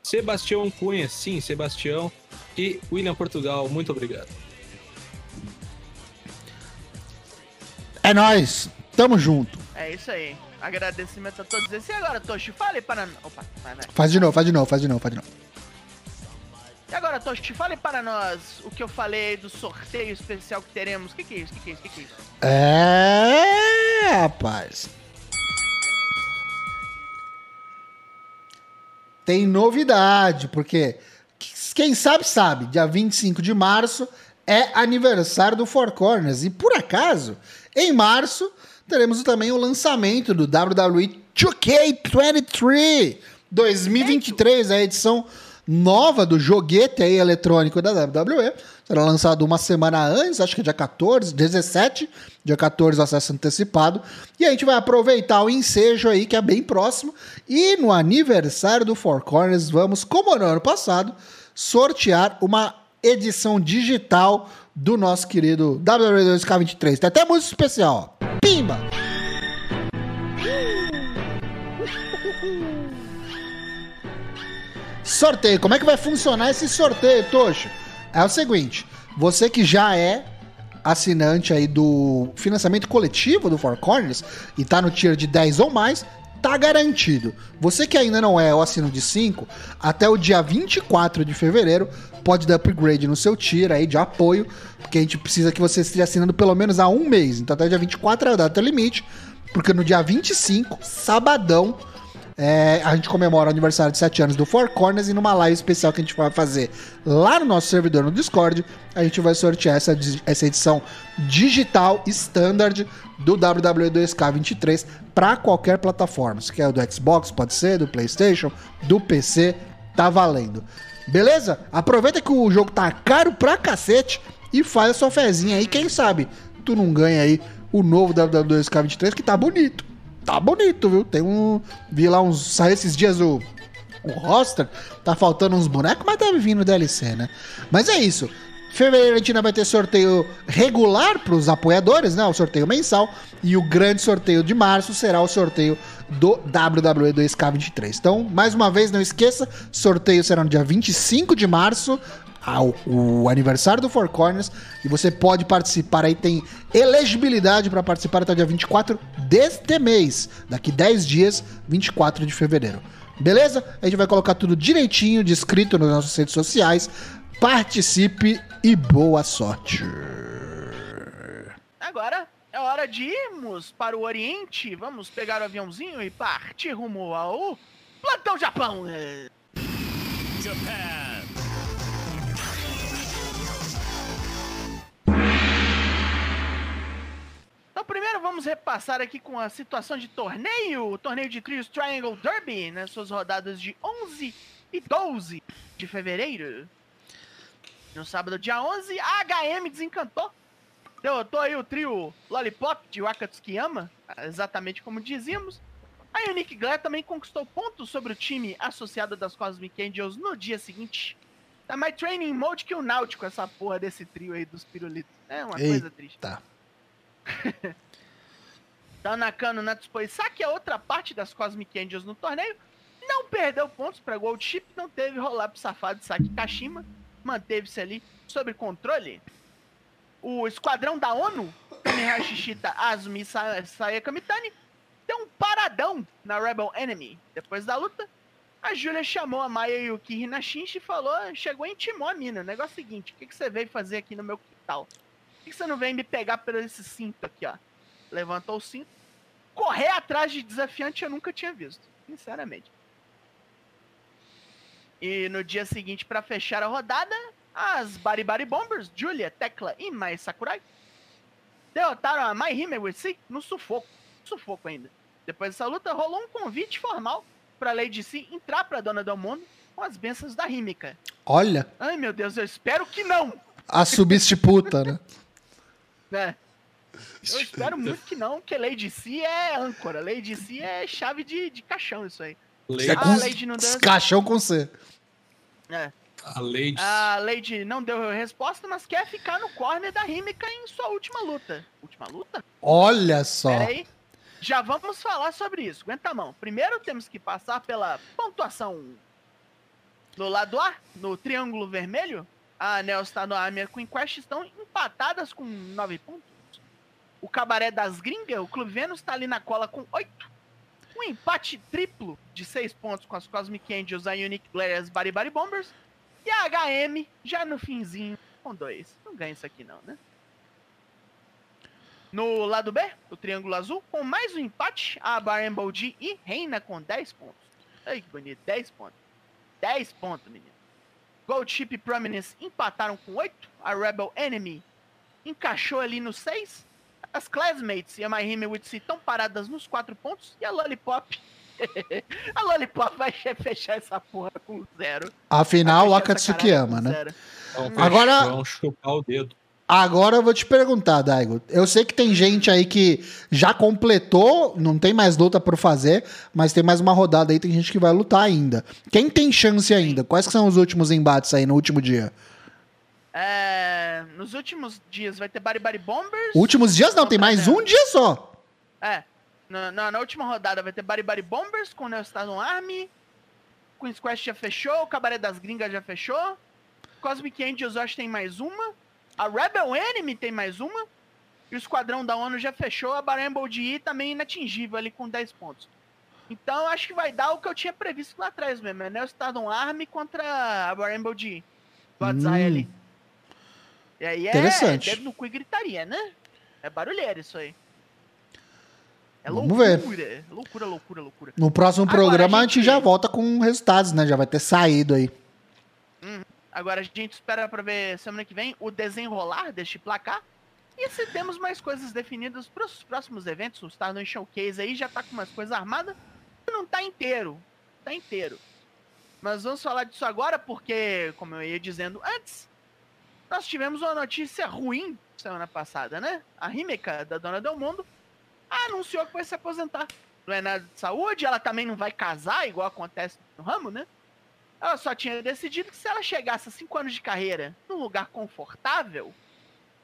Sebastião Cunha, sim, Sebastião, e William Portugal. Muito obrigado. É nóis, tamo junto. É isso aí. Agradecimento a todos. E agora, Toshi, fale para. Opa, vai, vai. Faz de novo, faz de novo, faz de novo, faz de novo. E agora, Toshi, fale para nós o que eu falei do sorteio especial que teremos. O que, que é isso? O que, que é isso? O que, que é isso? É, rapaz. Tem novidade, porque quem sabe, sabe. Dia 25 de março é aniversário do Four Corners. E por acaso, em março, teremos também o lançamento do WWE 2K23 2023, a edição nova do joguete aí eletrônico da WWE. Será lançado uma semana antes, acho que é dia 14, 17, dia 14 o acesso antecipado. E a gente vai aproveitar o ensejo aí, que é bem próximo. E no aniversário do Four Corners, vamos, como no ano passado, sortear uma edição digital do nosso querido WWE 2K23. Tem até música especial, ó. Pimba! Sorteio. Como é que vai funcionar esse sorteio, Tocho? É o seguinte, você que já é assinante aí do financiamento coletivo do Four Corners e tá no tier de 10 ou mais, tá garantido. Você que ainda não é o assino de 5, até o dia 24 de fevereiro pode dar upgrade no seu tier aí de apoio, porque a gente precisa que você esteja assinando pelo menos há um mês. Então até o dia 24 é a data limite, porque no dia 25, sabadão, é, a gente comemora o aniversário de 7 anos do Four Corners e numa live especial que a gente vai fazer lá no nosso servidor no Discord, a gente vai sortear essa, essa edição digital standard do WWE 2K23 para qualquer plataforma. Se quer do Xbox, pode ser, do PlayStation, do PC, tá valendo. Beleza? Aproveita que o jogo tá caro pra cacete e faz a sua fezinha aí. Quem sabe tu não ganha aí o novo WWE 2K23 que tá bonito tá bonito, viu? Tem um. Vi lá uns. Saiu esses dias o. O roster. Tá faltando uns bonecos, mas deve vir no DLC, né? Mas é isso. Fevereiro a gente ainda vai ter sorteio regular para os apoiadores, né? O sorteio mensal. E o grande sorteio de março será o sorteio do WWE 2K23. Então, mais uma vez, não esqueça: sorteio será no dia 25 de março ao, o aniversário do Four Corners e você pode participar aí, tem elegibilidade para participar até o dia 24 deste mês, daqui 10 dias, 24 de fevereiro. Beleza? A gente vai colocar tudo direitinho, descrito nas nossas redes sociais. Participe e boa sorte. Agora é hora de irmos para o Oriente. Vamos pegar o aviãozinho e partir rumo ao Plantão Japão. Japan. Então, primeiro vamos repassar aqui com a situação de torneio, o torneio de trios Triangle Derby, nas suas rodadas de 11 e 12 de fevereiro. No sábado, dia 11, a HM desencantou. Derrotou aí o trio Lollipop de Wakatsukiyama, exatamente como dizíamos. A Unique Glare também conquistou pontos sobre o time associado das Cosmic Angels no dia seguinte. Tá mais training mode que o Náutico, essa porra desse trio aí dos pirulitos. É uma Eita. coisa triste. Tá. Tanakano Natsupo Isaki, a outra parte das Cosmic Angels no torneio, não perdeu pontos para Gold Chip, não teve rolar pro safado Saki Kashima, manteve-se ali sob controle. O esquadrão da ONU, Kamiha Shishita, Azumi Saya Kamitani, deu um paradão na Rebel Enemy. Depois da luta, a Julia chamou a Maya Yuki Hinashinshi e falou, chegou e intimou a mina. Negócio é seguinte, o que, que você veio fazer aqui no meu quintal? Por que, você não vem me pegar por esse cinto aqui, ó? Levantou o cinto. Correr atrás de desafiante eu nunca tinha visto, sinceramente. E no dia seguinte, para fechar a rodada, as Bari Bari Bombers, Julia, Tecla e Mai Sakurai derrotaram a Mai Himewitsi no sufoco. Sufoco ainda. Depois dessa luta, rolou um convite formal pra Lady C entrar pra Dona do Mundo com as bênçãos da Rímica. Olha. Ai, meu Deus, eu espero que não. A substituta, né? *laughs* É. Eu espero muito que não, porque Lady C é âncora. Lady C é chave de, de caixão, isso aí. Lady... É com ah, Lady não deu... Caixão com C. É. A Lady... a Lady não deu resposta, mas quer ficar no corner da Rímica em sua última luta. Última luta? Olha só. Peraí. Já vamos falar sobre isso. Aguenta a mão. Primeiro temos que passar pela pontuação. No lado A, no triângulo vermelho, a Neostar no Army e a Queen Quest estão empatadas com 9 pontos. O Cabaré das Gringas, o Clube Vênus, está ali na cola com 8. Um empate triplo de 6 pontos com as Cosmic Angels, a Unique Glare as Bari Bari Bombers. E a HM já no finzinho com 2. Não ganha isso aqui não, né? No lado B, o Triângulo Azul, com mais um empate, a Barambol G e Reina com 10 pontos. Ai, que bonito, 10 pontos. 10 pontos, menino. Gold Chip e Prominence empataram com 8. A Rebel Enemy encaixou ali no 6. As Classmates e a My Hime Witsi estão paradas nos 4 pontos. E a Lollipop. *laughs* a Lollipop vai *laughs* fechar essa porra com 0. Afinal, o Akatsukiyama, né? Agora. Vamos chupar o dedo. Agora eu vou te perguntar, Daigo. Eu sei que tem gente aí que já completou, não tem mais luta por fazer, mas tem mais uma rodada aí, tem gente que vai lutar ainda. Quem tem chance ainda? Quais são os últimos embates aí no último dia? É, nos últimos dias vai ter Bari Bari Bombers. Últimos dias não, tem mais um dia só. É. Na, na, na última rodada vai ter Bari Bari Bombers com o Neostar Army. Queen's Quest já fechou, o Cabaré das Gringas já fechou. Cosmic Angels eu acho que tem mais uma. A Rebel Enemy tem mais uma. E o Esquadrão da ONU já fechou. A Baramble de também inatingível ali com 10 pontos. Então acho que vai dar o que eu tinha previsto lá atrás mesmo. É Neo Stardom Army contra a Baramble de Godzilla hum. ali. E aí é Interessante. dedo no cu e gritaria, né? É barulheiro isso aí. É Vamos loucura. ver. Loucura, loucura, loucura. No próximo Agora, programa a gente... a gente já volta com resultados, né? Já vai ter saído aí. Uhum. Agora a gente espera para ver semana que vem o desenrolar deste placar. E se temos mais coisas definidas para os próximos eventos, o Star no Showcase aí já tá com umas coisas armadas. Não tá inteiro. Tá inteiro. Mas vamos falar disso agora porque, como eu ia dizendo antes, nós tivemos uma notícia ruim semana passada, né? A Rímica, da Dona Del Mundo, anunciou que vai se aposentar. Não é nada de saúde, ela também não vai casar, igual acontece no ramo, né? Ela só tinha decidido que se ela chegasse a 5 anos de carreira num lugar confortável,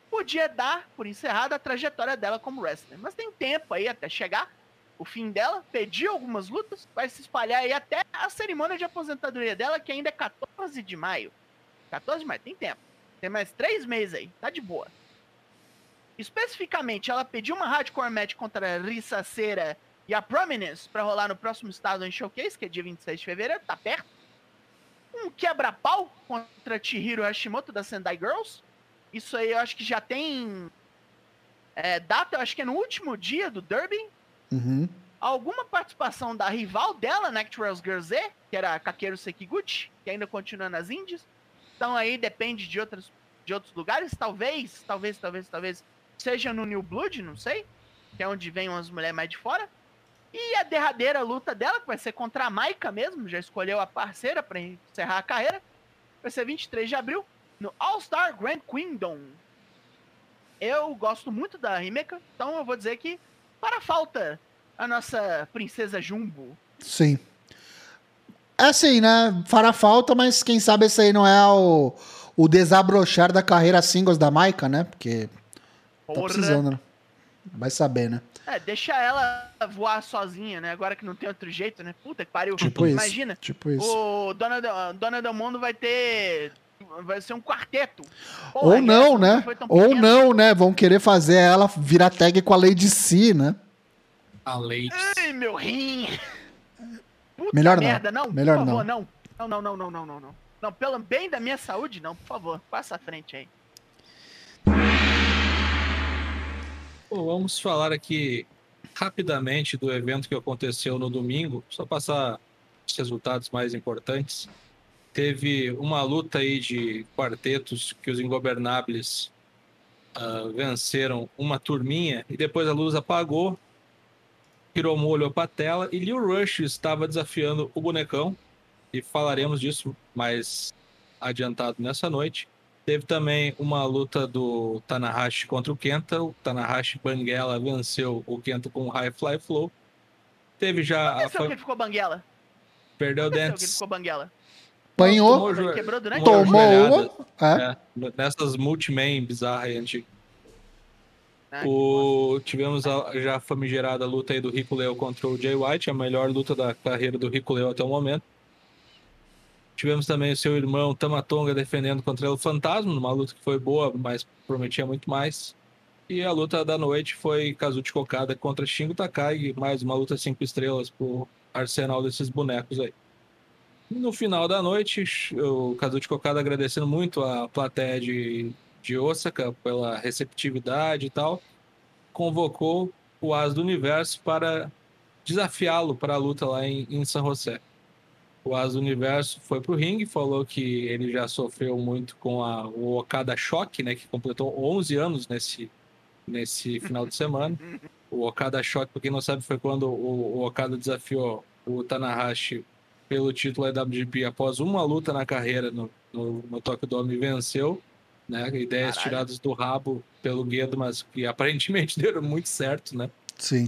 podia dar por encerrada a trajetória dela como wrestler. Mas tem tempo aí até chegar o fim dela, pediu algumas lutas, vai se espalhar aí até a cerimônia de aposentadoria dela, que ainda é 14 de maio. 14 de maio, tem tempo. Tem mais três meses aí, tá de boa. Especificamente, ela pediu uma hardcore match contra a Rissa Cera e a Prominence para rolar no próximo estado em Showcase, que é dia 26 de fevereiro, tá perto um quebra-pau contra Chihiro Hashimoto da Sendai Girls. Isso aí eu acho que já tem é, data, eu acho que é no último dia do Derby. Uhum. Alguma participação da rival dela, Naturals Girls Z, que era Kakeru Sekiguchi, que ainda continua nas Indies. Então aí depende de, outros de outros lugares. Talvez, talvez, talvez, talvez seja no New Blood, não sei. que é onde vem umas mulheres mais de fora. E a derradeira luta dela, que vai ser contra a Maika mesmo, já escolheu a parceira para encerrar a carreira. Vai ser 23 de abril, no All-Star Grand Kingdom. Eu gosto muito da Himeka, então eu vou dizer que para falta a nossa princesa Jumbo. Sim. É assim, né? Fará falta, mas quem sabe esse aí não é o, o desabrochar da carreira singles da Maika, né? Porque tá Porra. tá precisando, né? Vai saber, né? É, deixa ela voar sozinha, né? Agora que não tem outro jeito, né? Puta que pariu. Tipo Imagina. Isso, tipo isso. O Dona, Dona do Mundo vai ter. Vai ser um quarteto. Porra, Ou não, né? Ou não, né? Vão querer fazer ela virar tag com a Lady C, né? A Lady Ai, meu rim! Puta Melhor merda, não. não. Melhor por favor, não. Não, não, não, não, não, não, não. Não, pelo bem da minha saúde, não, por favor. Passa à frente aí. Bom, vamos falar aqui rapidamente do evento que aconteceu no domingo, só passar os resultados mais importantes. Teve uma luta aí de quartetos que os ingobernáveis uh, venceram uma turminha e depois a luz apagou Hiromu olhou para a tela e Liu Rush estava desafiando o bonecão. E falaremos disso mais adiantado nessa noite. Teve também uma luta do Tanahashi contra o Kenta. O Tanahashi Banguela venceu o Kenta com o High Fly Flow. Teve já. Quem a que ficou Banguela? Perdeu Quem dentes. que ficou Banguela? Apanhou. Tomou, quebrou durante Tomou. É. É, nessas multiman bizarras aí antigas. Ah, o... Tivemos a já famigerada luta aí do Rico Leo contra o Jay White, a melhor luta da carreira do Rico Leo até o momento. Tivemos também o seu irmão Tamatonga defendendo contra o Fantasma, numa luta que foi boa, mas prometia muito mais. E a luta da noite foi Kazuchi Kokada contra Shingo Takagi, mais uma luta cinco estrelas pro arsenal desses bonecos aí. No final da noite, o Kazuchi Kokada agradecendo muito a plateia de de Osaka pela receptividade e tal, convocou o As do Universo para desafiá-lo para a luta lá em, em San José. O As Universo foi para o ringue, falou que ele já sofreu muito com a, o Okada Shock, né, que completou 11 anos nesse, nesse final de semana. O Okada Shock, para quem não sabe, foi quando o, o Okada desafiou o Tanahashi pelo título IWGP após uma luta na carreira no, no, no Tokyo Dome e venceu né? Ideias Caralho. tiradas do rabo pelo Guedo, mas que aparentemente *laughs* deram muito certo, né? Sim.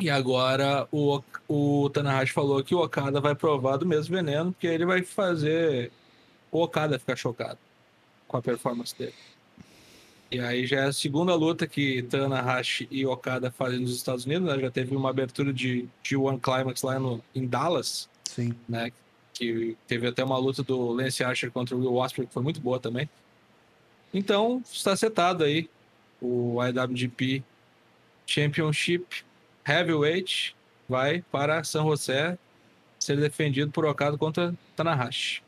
E agora o, o Tanahashi falou que o Okada vai provar do mesmo veneno, porque ele vai fazer o Okada ficar chocado com a performance dele. E aí já é a segunda luta que Tanahashi e Okada fazem nos Estados Unidos, né? Já teve uma abertura de, de One Climax lá no, em Dallas. Sim. Né? que teve até uma luta do Lance Archer contra o Will Ospreay, que foi muito boa também. Então, está setado aí o IWGP Championship Heavyweight vai para San José ser defendido por Okada contra Tanahashi.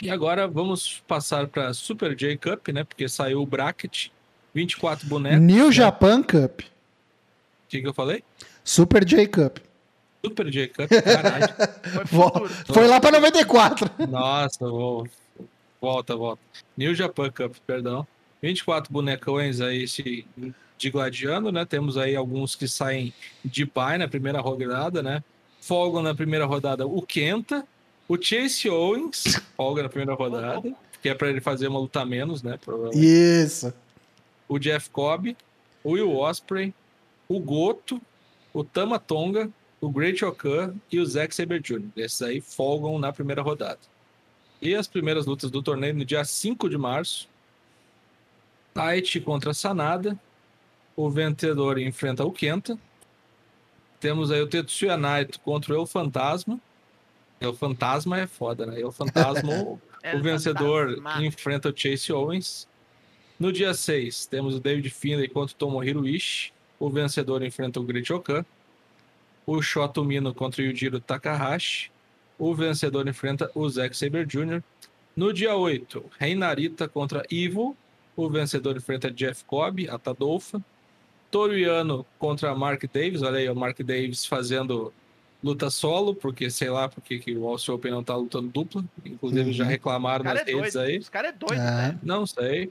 E agora vamos passar para Super J Cup, né? Porque saiu o bracket, 24 bonecos. New né? Japan Cup. O que, que eu falei? Super J Cup. Super J Cup, *laughs* caralho. Foi, foi lá para 94. Nossa, vou... volta, volta. New Japan Cup, perdão. 24 bonecões aí se de gladiando, né? Temos aí alguns que saem de pai na primeira rodada, né? Folgam na primeira rodada o Kenta, o Chase Owens, folga na primeira rodada, que é para ele fazer uma luta menos, né? Isso. O Jeff Cobb, o Will Osprey, o Goto, o Tama Tonga, o Great Okan e o Zack Saber Jr. Esses aí folgam na primeira rodada. E as primeiras lutas do torneio no dia 5 de março. Taichi contra Sanada. O vencedor enfrenta o Kenta. Temos aí o Tetsuya Naito contra o El Fantasma. El Fantasma é foda, né? El Fantasma, o *laughs* vencedor fantasma. enfrenta o Chase Owens. No dia 6, temos o David Finlay contra o Tomohiro Ishii. O vencedor enfrenta o Great Okan o Shoto Mino contra o Yujiro Takahashi. O vencedor enfrenta o Zack Saber Jr. No dia 8, Reinarita contra Evil. O vencedor enfrenta Jeff Cobb, a Tadolfa. Toriano contra Mark Davis. Olha aí, o Mark Davis fazendo luta solo, porque sei lá porque que o Aussie Open não tá lutando dupla. Inclusive uhum. já reclamaram nas é redes doido. aí. Os caras é doido, é. né? Não sei.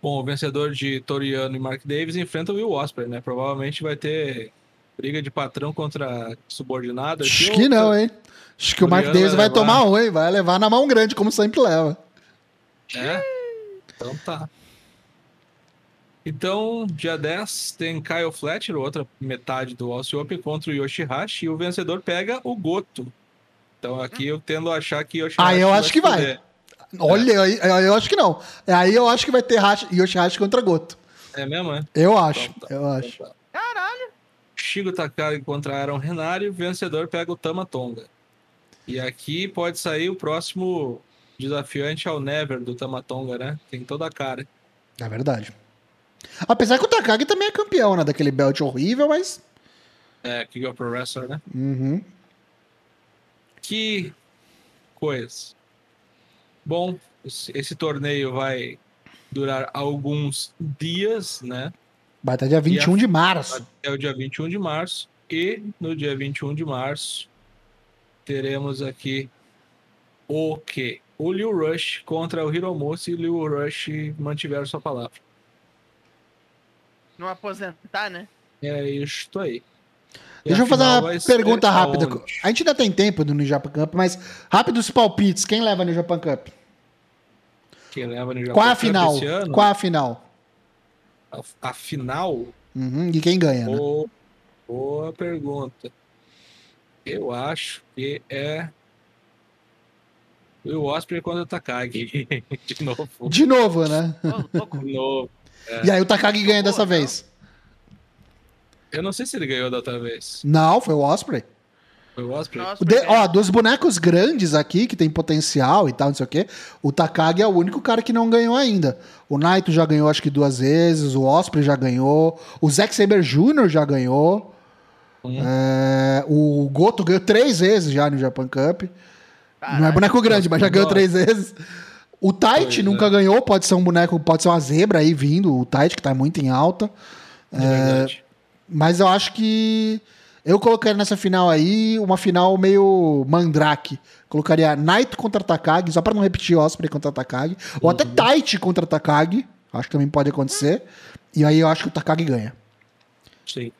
Bom, o vencedor de Toriano e Mark Davis enfrenta o Will Osprey, né? Provavelmente vai ter briga de patrão contra subordinado. Acho que não, hein? Acho que o Mark Davis vai, vai tomar um, hein? Vai levar na mão grande, como sempre leva. É? Então tá. Então, dia 10 tem Kyle Fletcher, outra metade do Aussie Open, contra o Yoshihashi, e o vencedor pega o Goto. Então aqui eu tendo a achar que Yoshihashi. Ah, eu acho que vai. Olha, é. eu acho que não. Aí eu acho que vai ter Yoshihashi contra Goto. É mesmo, é? Eu acho, então, tá. eu acho. Então, tá. Caralho! Shigo Takagi contra Aaron Renari, o vencedor pega o Tama Tonga. E aqui pode sair o próximo desafiante ao Never do Tamatonga, né? Tem toda a cara. É verdade. Apesar que o Takagi também é campeão, né? Daquele belt horrível, mas. É, King of Pro Wrestler, né? Uhum. Que coisa. Bom, esse torneio vai durar alguns dias, né? Vai até dia 21 a... de março. É o dia 21 de março. E no dia 21 de março teremos aqui o que? O Liu Rush contra o Hiromushi e o Liu Rush mantiveram sua palavra. Não aposentar, né? É isso aí. E Deixa eu fazer uma pergunta rápida. Aonde? A gente ainda tem tempo do New Japan Cup, mas rápido os palpites. Quem leva no Japan Cup? Quem leva no Japan Qual é a final? Qual é a final? A, a final? Uhum. E quem ganha, né? Boa, boa pergunta. Eu acho que é o Osprey contra o Takagi. *laughs* De novo. De novo, né? De novo. É. E aí o Takagi ganha dessa não. vez. Eu não sei se ele ganhou da outra vez. Não, foi o Osprey. Foi o Osprey? De, ó, dos bonecos grandes aqui, que tem potencial e tal, não sei o quê, o Takagi é o único cara que não ganhou ainda. O Naito já ganhou acho que duas vezes, o Osprey já ganhou, o Zack Saber Jr. já ganhou. Hum. É, o Goto ganhou três vezes já no Japan Cup. Caraca, não é boneco grande, mas já ganhou três vezes. O Tite nunca é. ganhou, pode ser um boneco, pode ser uma zebra aí vindo, o Tite, que tá muito em alta. É é, mas eu acho que eu colocaria nessa final aí uma final meio mandrake. Colocaria Knight contra Takagi, só pra não repetir Osprey contra Takagi. Uhum. Ou até uhum. Tite contra Takagi. Acho que também pode acontecer. E aí eu acho que o Takagi ganha. Sim.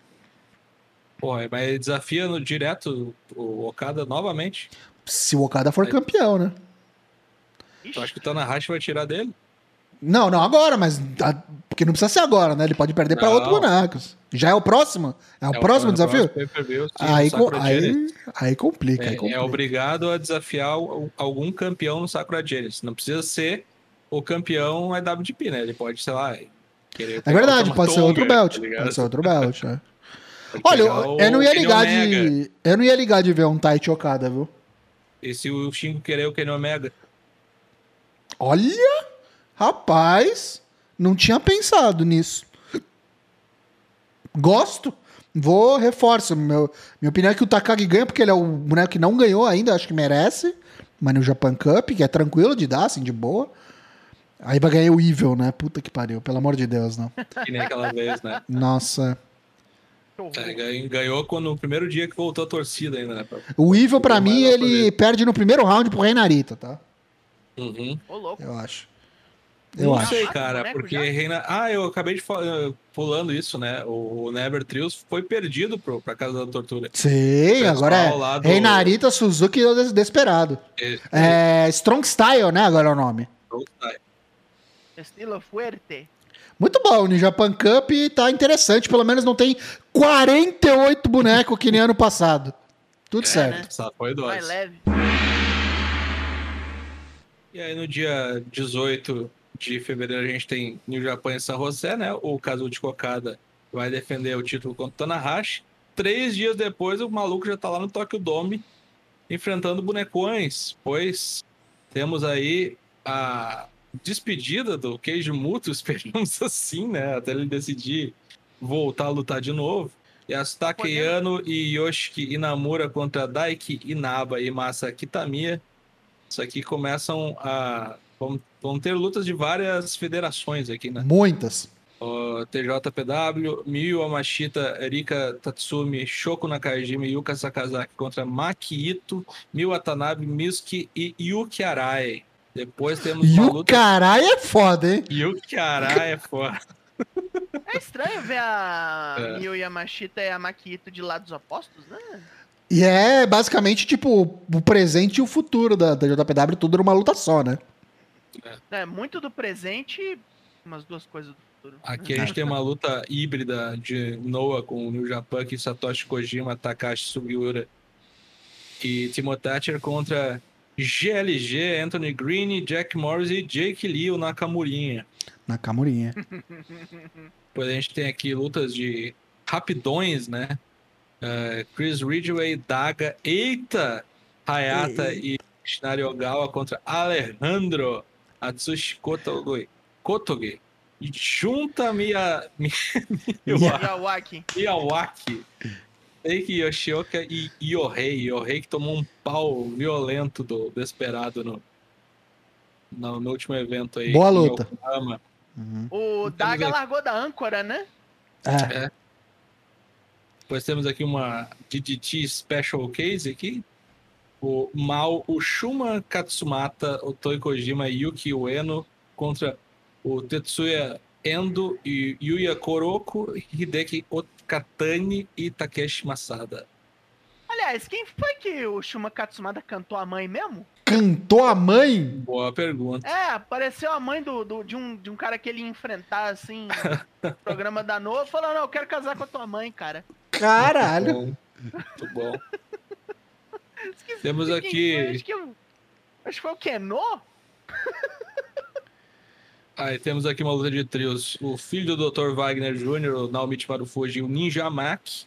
Pô, mas desafia no direto o Okada novamente. Se o Okada for aí. campeão, né? Tu acha que o Tanahashi vai tirar dele? Não, não agora, mas. Porque não precisa ser agora, né? Ele pode perder para outros bonecos. Já é o próximo? É o é próximo o desafio? Próximo, aí, com, aí, aí, complica, é, aí complica. É obrigado a desafiar algum campeão no Sakura Genesis. Não precisa ser o campeão IWGP, né? Ele pode, sei lá. É verdade, pode ser outro belt. Tá pode ser outro belt, é. *laughs* Olha, eu, eu, não ia ligar de. Eu não ia ligar de ver um Taichi Okada, viu? E se o Shingo querer o Kenny Omega? Olha! Rapaz, não tinha pensado nisso. Gosto. Vou, reforço. Meu, minha opinião é que o Takagi ganha porque ele é o boneco que não ganhou ainda, acho que merece. Mas no Japan Cup, que é tranquilo de dar, assim, de boa. Aí vai ganhar o Evil, né? Puta que pariu, pelo amor de Deus, não. Que nem aquela vez, né? Nossa. É, ganhou quando, no primeiro dia que voltou a torcida ainda, né? O Evil, pra mim, ele perde no primeiro round pro Reinarita, tá? Uhum. Eu acho. Eu não acho. sei, cara, porque Reina. Ah, eu acabei de falar, pulando isso, né? O Never Trios foi perdido pro, pra Casa da Tortura. Sim, agora é. Do... Reinarita Suzuki Desesperado. É, é, Strong Style, né? Agora é o nome. Strong Style. Estilo fuerte. Muito bom, o New Japan Cup tá interessante. Pelo menos não tem 48 bonecos que nem ano passado. Tudo é, certo. Né? Só foi dois. Mais leve. E aí no dia 18 de fevereiro a gente tem New Japan em San José, né? O Kazuo de Kokada vai defender o título contra o Tanahashi. Três dias depois o maluco já tá lá no Tokyo Dome enfrentando bonecões, pois temos aí a despedida do Keiji Muto, *laughs* esperamos assim, né? Até ele decidir voltar a lutar de novo. Yasutake Yano e Yoshiki Inamura contra Daiki Inaba e Masa Kitamiya. Isso aqui começam a. Vão, vão ter lutas de várias federações aqui, né? Muitas. O TJPW, Miyu Amashita, Erika Tatsumi, Shoko Nakajima e Yuka Sakazaki contra Maki Ito, Miyu Watanabe, Mizuki e Yuki Arai. Depois temos e o luta... caralho é foda, hein? E o caralho é foda. É estranho ver a é. Miyu Yamashita e a Makito de lados opostos, né? E é basicamente tipo o presente e o futuro da, da JPW, tudo numa luta só, né? É, muito do presente, umas duas coisas do futuro. Aqui a gente tem uma luta híbrida de Noah com o New Japan, que Satoshi Kojima, Takashi Sugiura e Timo Thatcher contra GLG, Anthony Green, Jack Morris e Jake Lee, o Nakamurinha. Nakamurinha. Depois a gente tem aqui lutas de rapidões, né? Uh, Chris Ridgway, Daga, eita! Hayata e Shinari Ogawa contra Alejandro Atsushi Kotoge. Kotoge. E junta Mia, *laughs* Miyawaki. Miyawaki. Eiki Yoshioka e Yohei. Yohei que tomou um pau violento do Desperado no, no, no último evento aí. Boa luta. Uhum. O Daga largou da âncora, né? É. é. Depois temos aqui uma DDT Special Case aqui. O Mal, o Shuma Katsumata, o Toi Kojima e Yuki Ueno contra o Tetsuya Endo e Yuya Koroko, Hideki Okatani e Takeshi Masada. Aliás, quem foi que o Shuma Katsumata cantou a mãe mesmo? Cantou a mãe? Boa pergunta. É, apareceu a mãe do, do de, um, de um cara que ele ia enfrentar, assim, no *laughs* programa da Noa, falou, não, eu quero casar com a tua mãe, cara. Caralho! Muito bom. Muito bom. Temos aqui... Foi, acho, que eu, acho que foi o Kenô? Aí temos aqui uma luta de trios. O filho do Dr. Wagner Jr., o Naomichi Marufuji, o Ninja Max.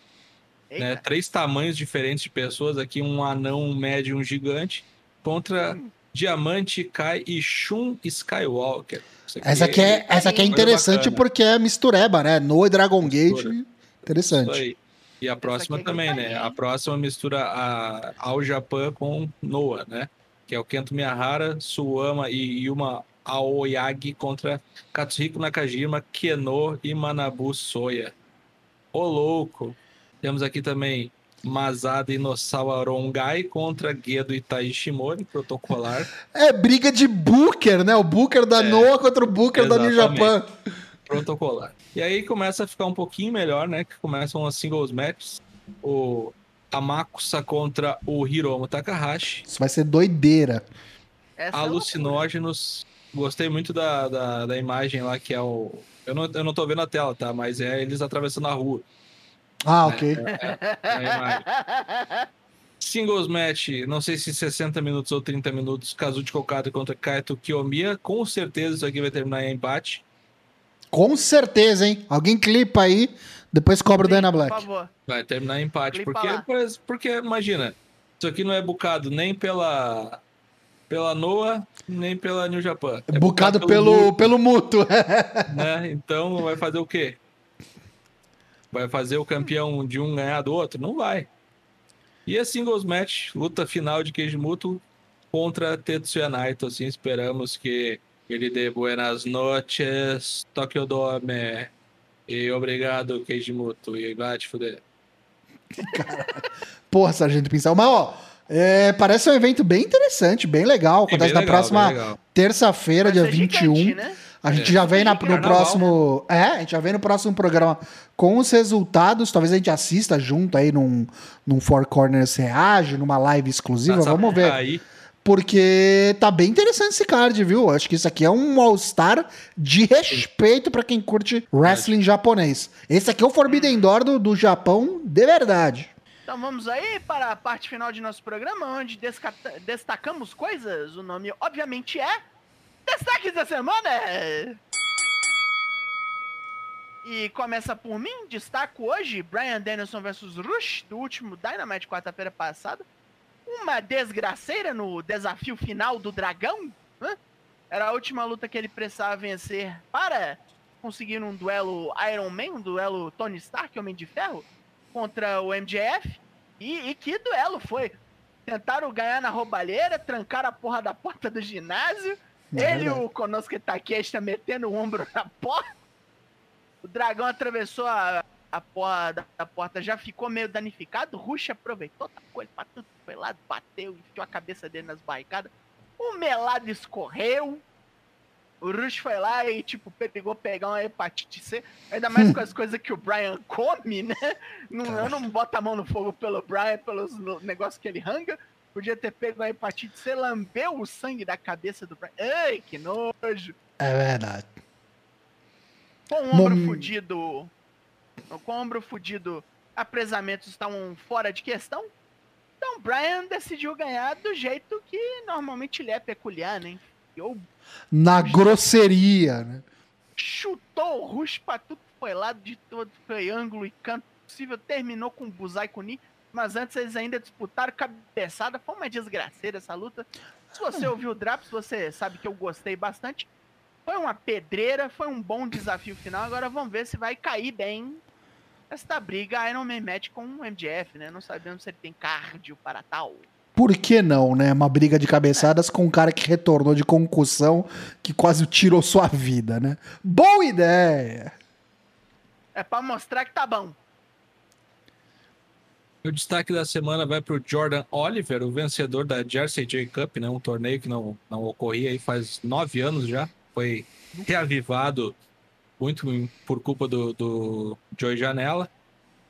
Né? Três tamanhos diferentes de pessoas. Aqui um anão, um médio um gigante. Contra hum. Diamante, Kai e Shun Skywalker. Essa aqui é, essa aqui é interessante porque é mistureba, né? No Dragon Gate. Interessante. Isso aí. E a próxima é também, né? A próxima mistura a, ao Japão com Noah, né? Que é o Kento Miyahara, Suama e Yuma Aoyagi contra Katsuhiko Nakajima, Keno e Manabu Soya. Ô louco! Temos aqui também Masada Inosawa Rongai contra Gedo Itai Shimori, protocolar. É briga de Booker, né? O Booker da é, Noah contra o Booker exatamente. da New Japan. Protocolar. E aí começa a ficar um pouquinho melhor, né? Que começam as singles matches. O Amakusa contra o Hiromu Takahashi. Isso vai ser doideira. Essa é Alucinógenos Gostei muito da, da, da, imagem lá, que é o. Eu não, eu não tô vendo a tela, tá? Mas é eles atravessando a rua. Ah, ok. É, é, é Singles match, não sei se 60 minutos ou 30 minutos, Kazuchi Kokado contra Kaito Kiyomiya. Com certeza isso aqui vai terminar em empate. Com certeza, hein? Alguém clipa aí, depois cobra o Dana Black. Por favor. Vai terminar em empate. porque, porque, imagina, isso aqui não é bucado nem pela pela Noah, nem pela New Japan. É bucado, pelo, pelo mútuo. *laughs* né? Então vai fazer o quê? Vai fazer o campeão de um ganhar do outro? Não vai. E a singles match, luta final de queijo mútuo contra Tetsuya Naito, assim, esperamos que ele dê buenas noches, Tokyo Dome, e obrigado, queijo mútuo, e vai te fuder. *laughs* Porra, Sargento Pincel, mas ó, é, parece um evento bem interessante, bem legal. Acontece na próxima terça-feira, dia 21. Gigante, né? A gente é. já vem na, no Carnaval, próximo. Né? É, a gente já vem no próximo programa com os resultados. Talvez a gente assista junto aí num, num Four Corners Reage, numa live exclusiva. Nossa, Vamos ver. Aí. Porque tá bem interessante esse card, viu? Acho que isso aqui é um All-Star de respeito para quem curte wrestling japonês. Esse aqui é o Forbidden Door do, do Japão de verdade. Então vamos aí para a parte final de nosso programa, onde destacamos coisas. O nome, obviamente, é Destaques da Semana! E começa por mim, destaco hoje Brian Danielson versus Rush, do último Dynamite quarta-feira passada. Uma desgraceira no desafio final do dragão. Era a última luta que ele precisava vencer para conseguir um duelo Iron Man, um duelo Tony Stark, Homem de Ferro contra o MJF. E, e que duelo foi? Tentaram ganhar na roubalheira, trancaram a porra da porta do ginásio. É ele e o Konosuke Takeshita metendo o ombro na porta. O dragão atravessou a, a porra da, da porta, já ficou meio danificado. O Rush aproveitou, tacou ele pra tudo, foi lá, bateu, enfiou a cabeça dele nas barricadas. o melado escorreu, o Rush foi lá e, tipo, pegou pegar uma hepatite C. Ainda mais *laughs* com as coisas que o Brian come, né? Não, eu não boto a mão no fogo pelo Brian, pelos negócios que ele ranga. Podia ter pego a hepatite C, lambeu o sangue da cabeça do Brian. Ei, que nojo! É verdade. Com o ombro Mom... fudido. Com o ombro fudido, apresamentos estavam fora de questão. Então, Brian decidiu ganhar do jeito que normalmente ele é peculiar, né? Eu na grosseria, né? Chutou o Rush pra tudo foi lado de todo, foi ângulo e canto possível, terminou com o Buzai Kuni, mas antes eles ainda disputaram cabeçada, foi uma desgraceira essa luta. Se você ah. ouviu o Draps, você sabe que eu gostei bastante. Foi uma pedreira, foi um bom desafio final, agora vamos ver se vai cair bem esta briga Iron Man Match com o MJF, né? Não sabemos se ele tem cardio para tal por que não, né? Uma briga de cabeçadas com um cara que retornou de concussão que quase tirou sua vida, né? Boa ideia! É para mostrar que tá bom. O destaque da semana vai para o Jordan Oliver, o vencedor da Jersey J Cup, né? Um torneio que não, não ocorria aí faz nove anos já. Foi reavivado muito por culpa do, do Joey Janela.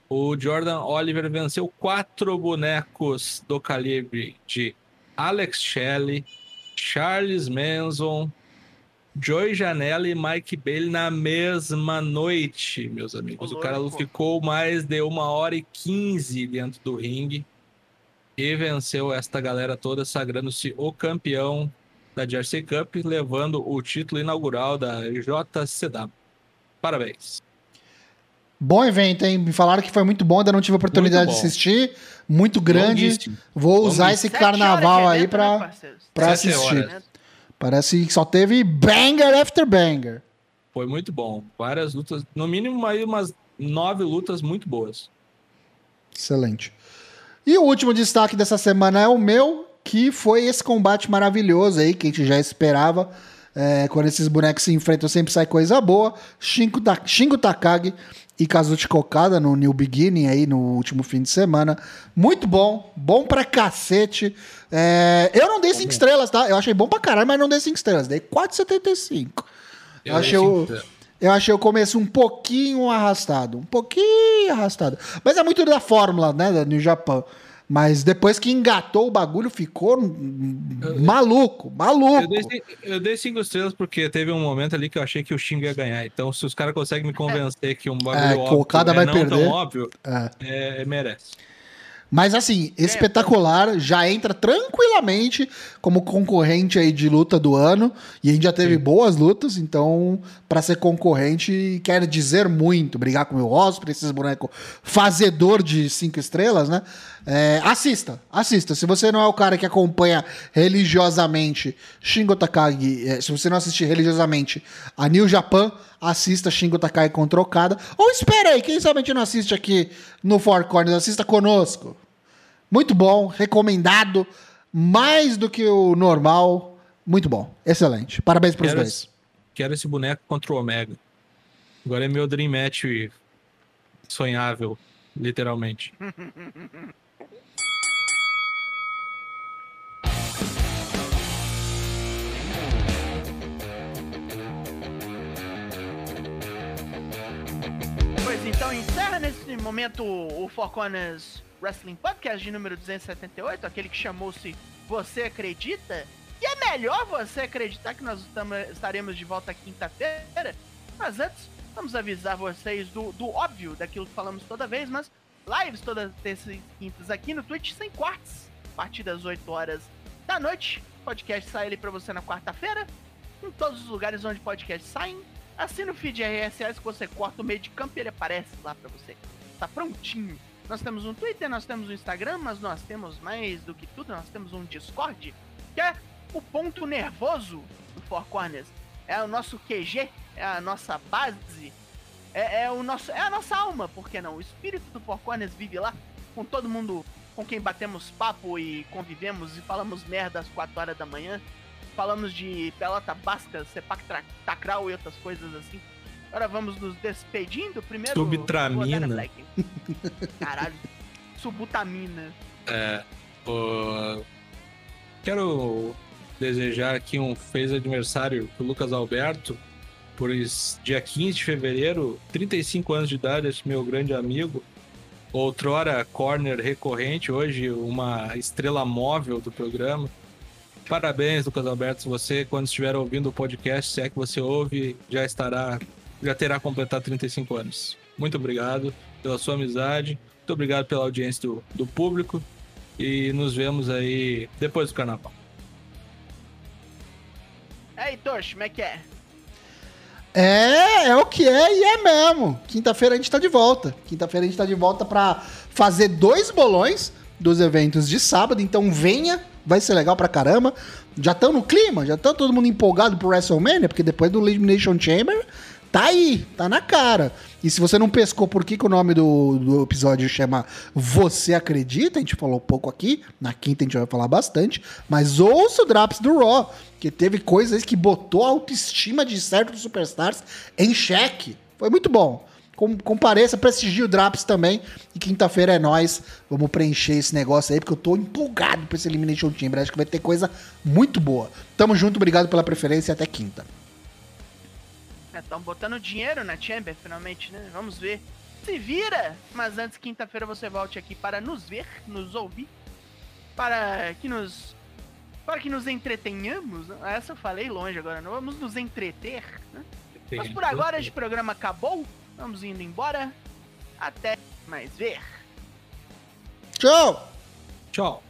O Jordan Oliver venceu quatro bonecos do calibre de Alex Shelley, Charles Manson, Joey Janela e Mike Bailey na mesma noite, meus amigos. O cara ficou mais de uma hora e quinze dentro do ringue e venceu esta galera toda, sagrando-se o campeão da Jersey Cup, levando o título inaugural da JCW. Parabéns. Bom evento, hein? Me falaram que foi muito bom, ainda não tive a oportunidade de assistir. Muito grande. Vou usar esse carnaval aí pra, né, pra assistir. Horas. Parece que só teve banger after banger. Foi muito bom. Várias lutas, no mínimo aí umas nove lutas muito boas. Excelente. E o último destaque dessa semana é o meu, que foi esse combate maravilhoso aí, que a gente já esperava. É, quando esses bonecos se enfrentam, sempre sai coisa boa. Shingo, Ta Takagi e Kazuchi Kokada no New Beginning aí no último fim de semana. Muito bom, bom pra cacete. É, eu não dei 5 estrelas, tá? Eu achei bom pra caralho, mas não dei 5 estrelas. Dei 4,75. Eu, eu achei o. Eu achei o começo um pouquinho arrastado. Um pouquinho arrastado. Mas é muito da fórmula, né? Da New Japan. Mas depois que engatou o bagulho, ficou maluco, maluco. Eu dei, cinco estrelas porque teve um momento ali que eu achei que o Xingo ia ganhar. Então, se os caras conseguem me convencer que um bagulho é, óbvio é vai não perder. tão óbvio, é. É, merece. Mas assim, é, espetacular, já entra tranquilamente como concorrente aí de luta do ano. E a gente já teve Sim. boas lutas, então, para ser concorrente, quer dizer muito. Brigar com o meu Osprey, esses bonecos fazedor de cinco estrelas, né? É, assista, assista. Se você não é o cara que acompanha religiosamente Shingo Takagi, é, se você não assistir religiosamente a New Japan, assista Shingo Takagi contra Okada. Ou espera aí, quem sabe a gente não assiste aqui no Four Corners, assista conosco. Muito bom, recomendado, mais do que o normal. Muito bom, excelente. Parabéns para os dois. Esse, quero esse boneco contra o Omega. Agora é meu Dream Match sonhável, literalmente. *laughs* então encerra nesse momento o Four Corners Wrestling Podcast de número 278, aquele que chamou-se Você Acredita? E é melhor você acreditar que nós estaremos de volta quinta-feira. Mas antes, vamos avisar vocês do, do óbvio, daquilo que falamos toda vez, mas lives todas terças e quintas aqui no Twitch sem quartos, a partir das 8 horas da noite. Podcast sai ali pra você na quarta-feira, em todos os lugares onde podcasts saem Assina o feed RSS que você corta o meio de campo e ele aparece lá para você. Tá prontinho. Nós temos um Twitter, nós temos um Instagram, mas nós temos mais do que tudo, nós temos um Discord, que é o ponto nervoso do Four Corners. É o nosso QG, é a nossa base, é, é, o nosso, é a nossa alma, por que não? O espírito do Four Corners vive lá, com todo mundo com quem batemos papo e convivemos e falamos merda às 4 horas da manhã falamos de pelota basca, sepak takral e outras coisas assim. Agora vamos nos despedindo. Primeiro. Subtramina. Caralho. *laughs* Subutamina. É. O... Quero desejar aqui um feliz aniversário pro Lucas Alberto, por dia 15 de fevereiro, 35 anos de idade, esse meu grande amigo. Outrora corner recorrente, hoje uma estrela móvel do programa. Parabéns, Lucas Alberto. Você, quando estiver ouvindo o podcast, se é que você ouve, já estará, já terá completado 35 anos. Muito obrigado pela sua amizade, muito obrigado pela audiência do, do público e nos vemos aí depois do carnaval. Aí, Tosh, como é que é? É, é o que é e é mesmo. Quinta-feira a gente tá de volta. Quinta-feira a gente tá de volta para fazer dois bolões dos eventos de sábado, então venha vai ser legal pra caramba. Já estão no clima, já tá todo mundo empolgado pro WrestleMania, porque depois do Elimination Chamber, tá aí, tá na cara. E se você não pescou por que, que o nome do, do episódio chama Você Acredita, a gente falou pouco aqui, na quinta a gente vai falar bastante, mas ouça o Drops do Raw, que teve coisas que botou a autoestima de certos superstars em xeque. Foi muito bom compareça, prestigie o Draps também. E quinta-feira é nós. Vamos preencher esse negócio aí, porque eu tô empolgado pra esse Elimination Chamber. Acho que vai ter coisa muito boa. Tamo junto, obrigado pela preferência e até quinta. Estão é, botando dinheiro na Chamber, finalmente, né? Vamos ver. Se vira! Mas antes, quinta-feira, você volte aqui para nos ver, nos ouvir, para que nos. Para que nos entretenhamos. Essa eu falei longe agora, não vamos nos entreter, né? Mas por agora, este programa acabou. Vamos indo embora. Até mais ver. Tchau! Tchau.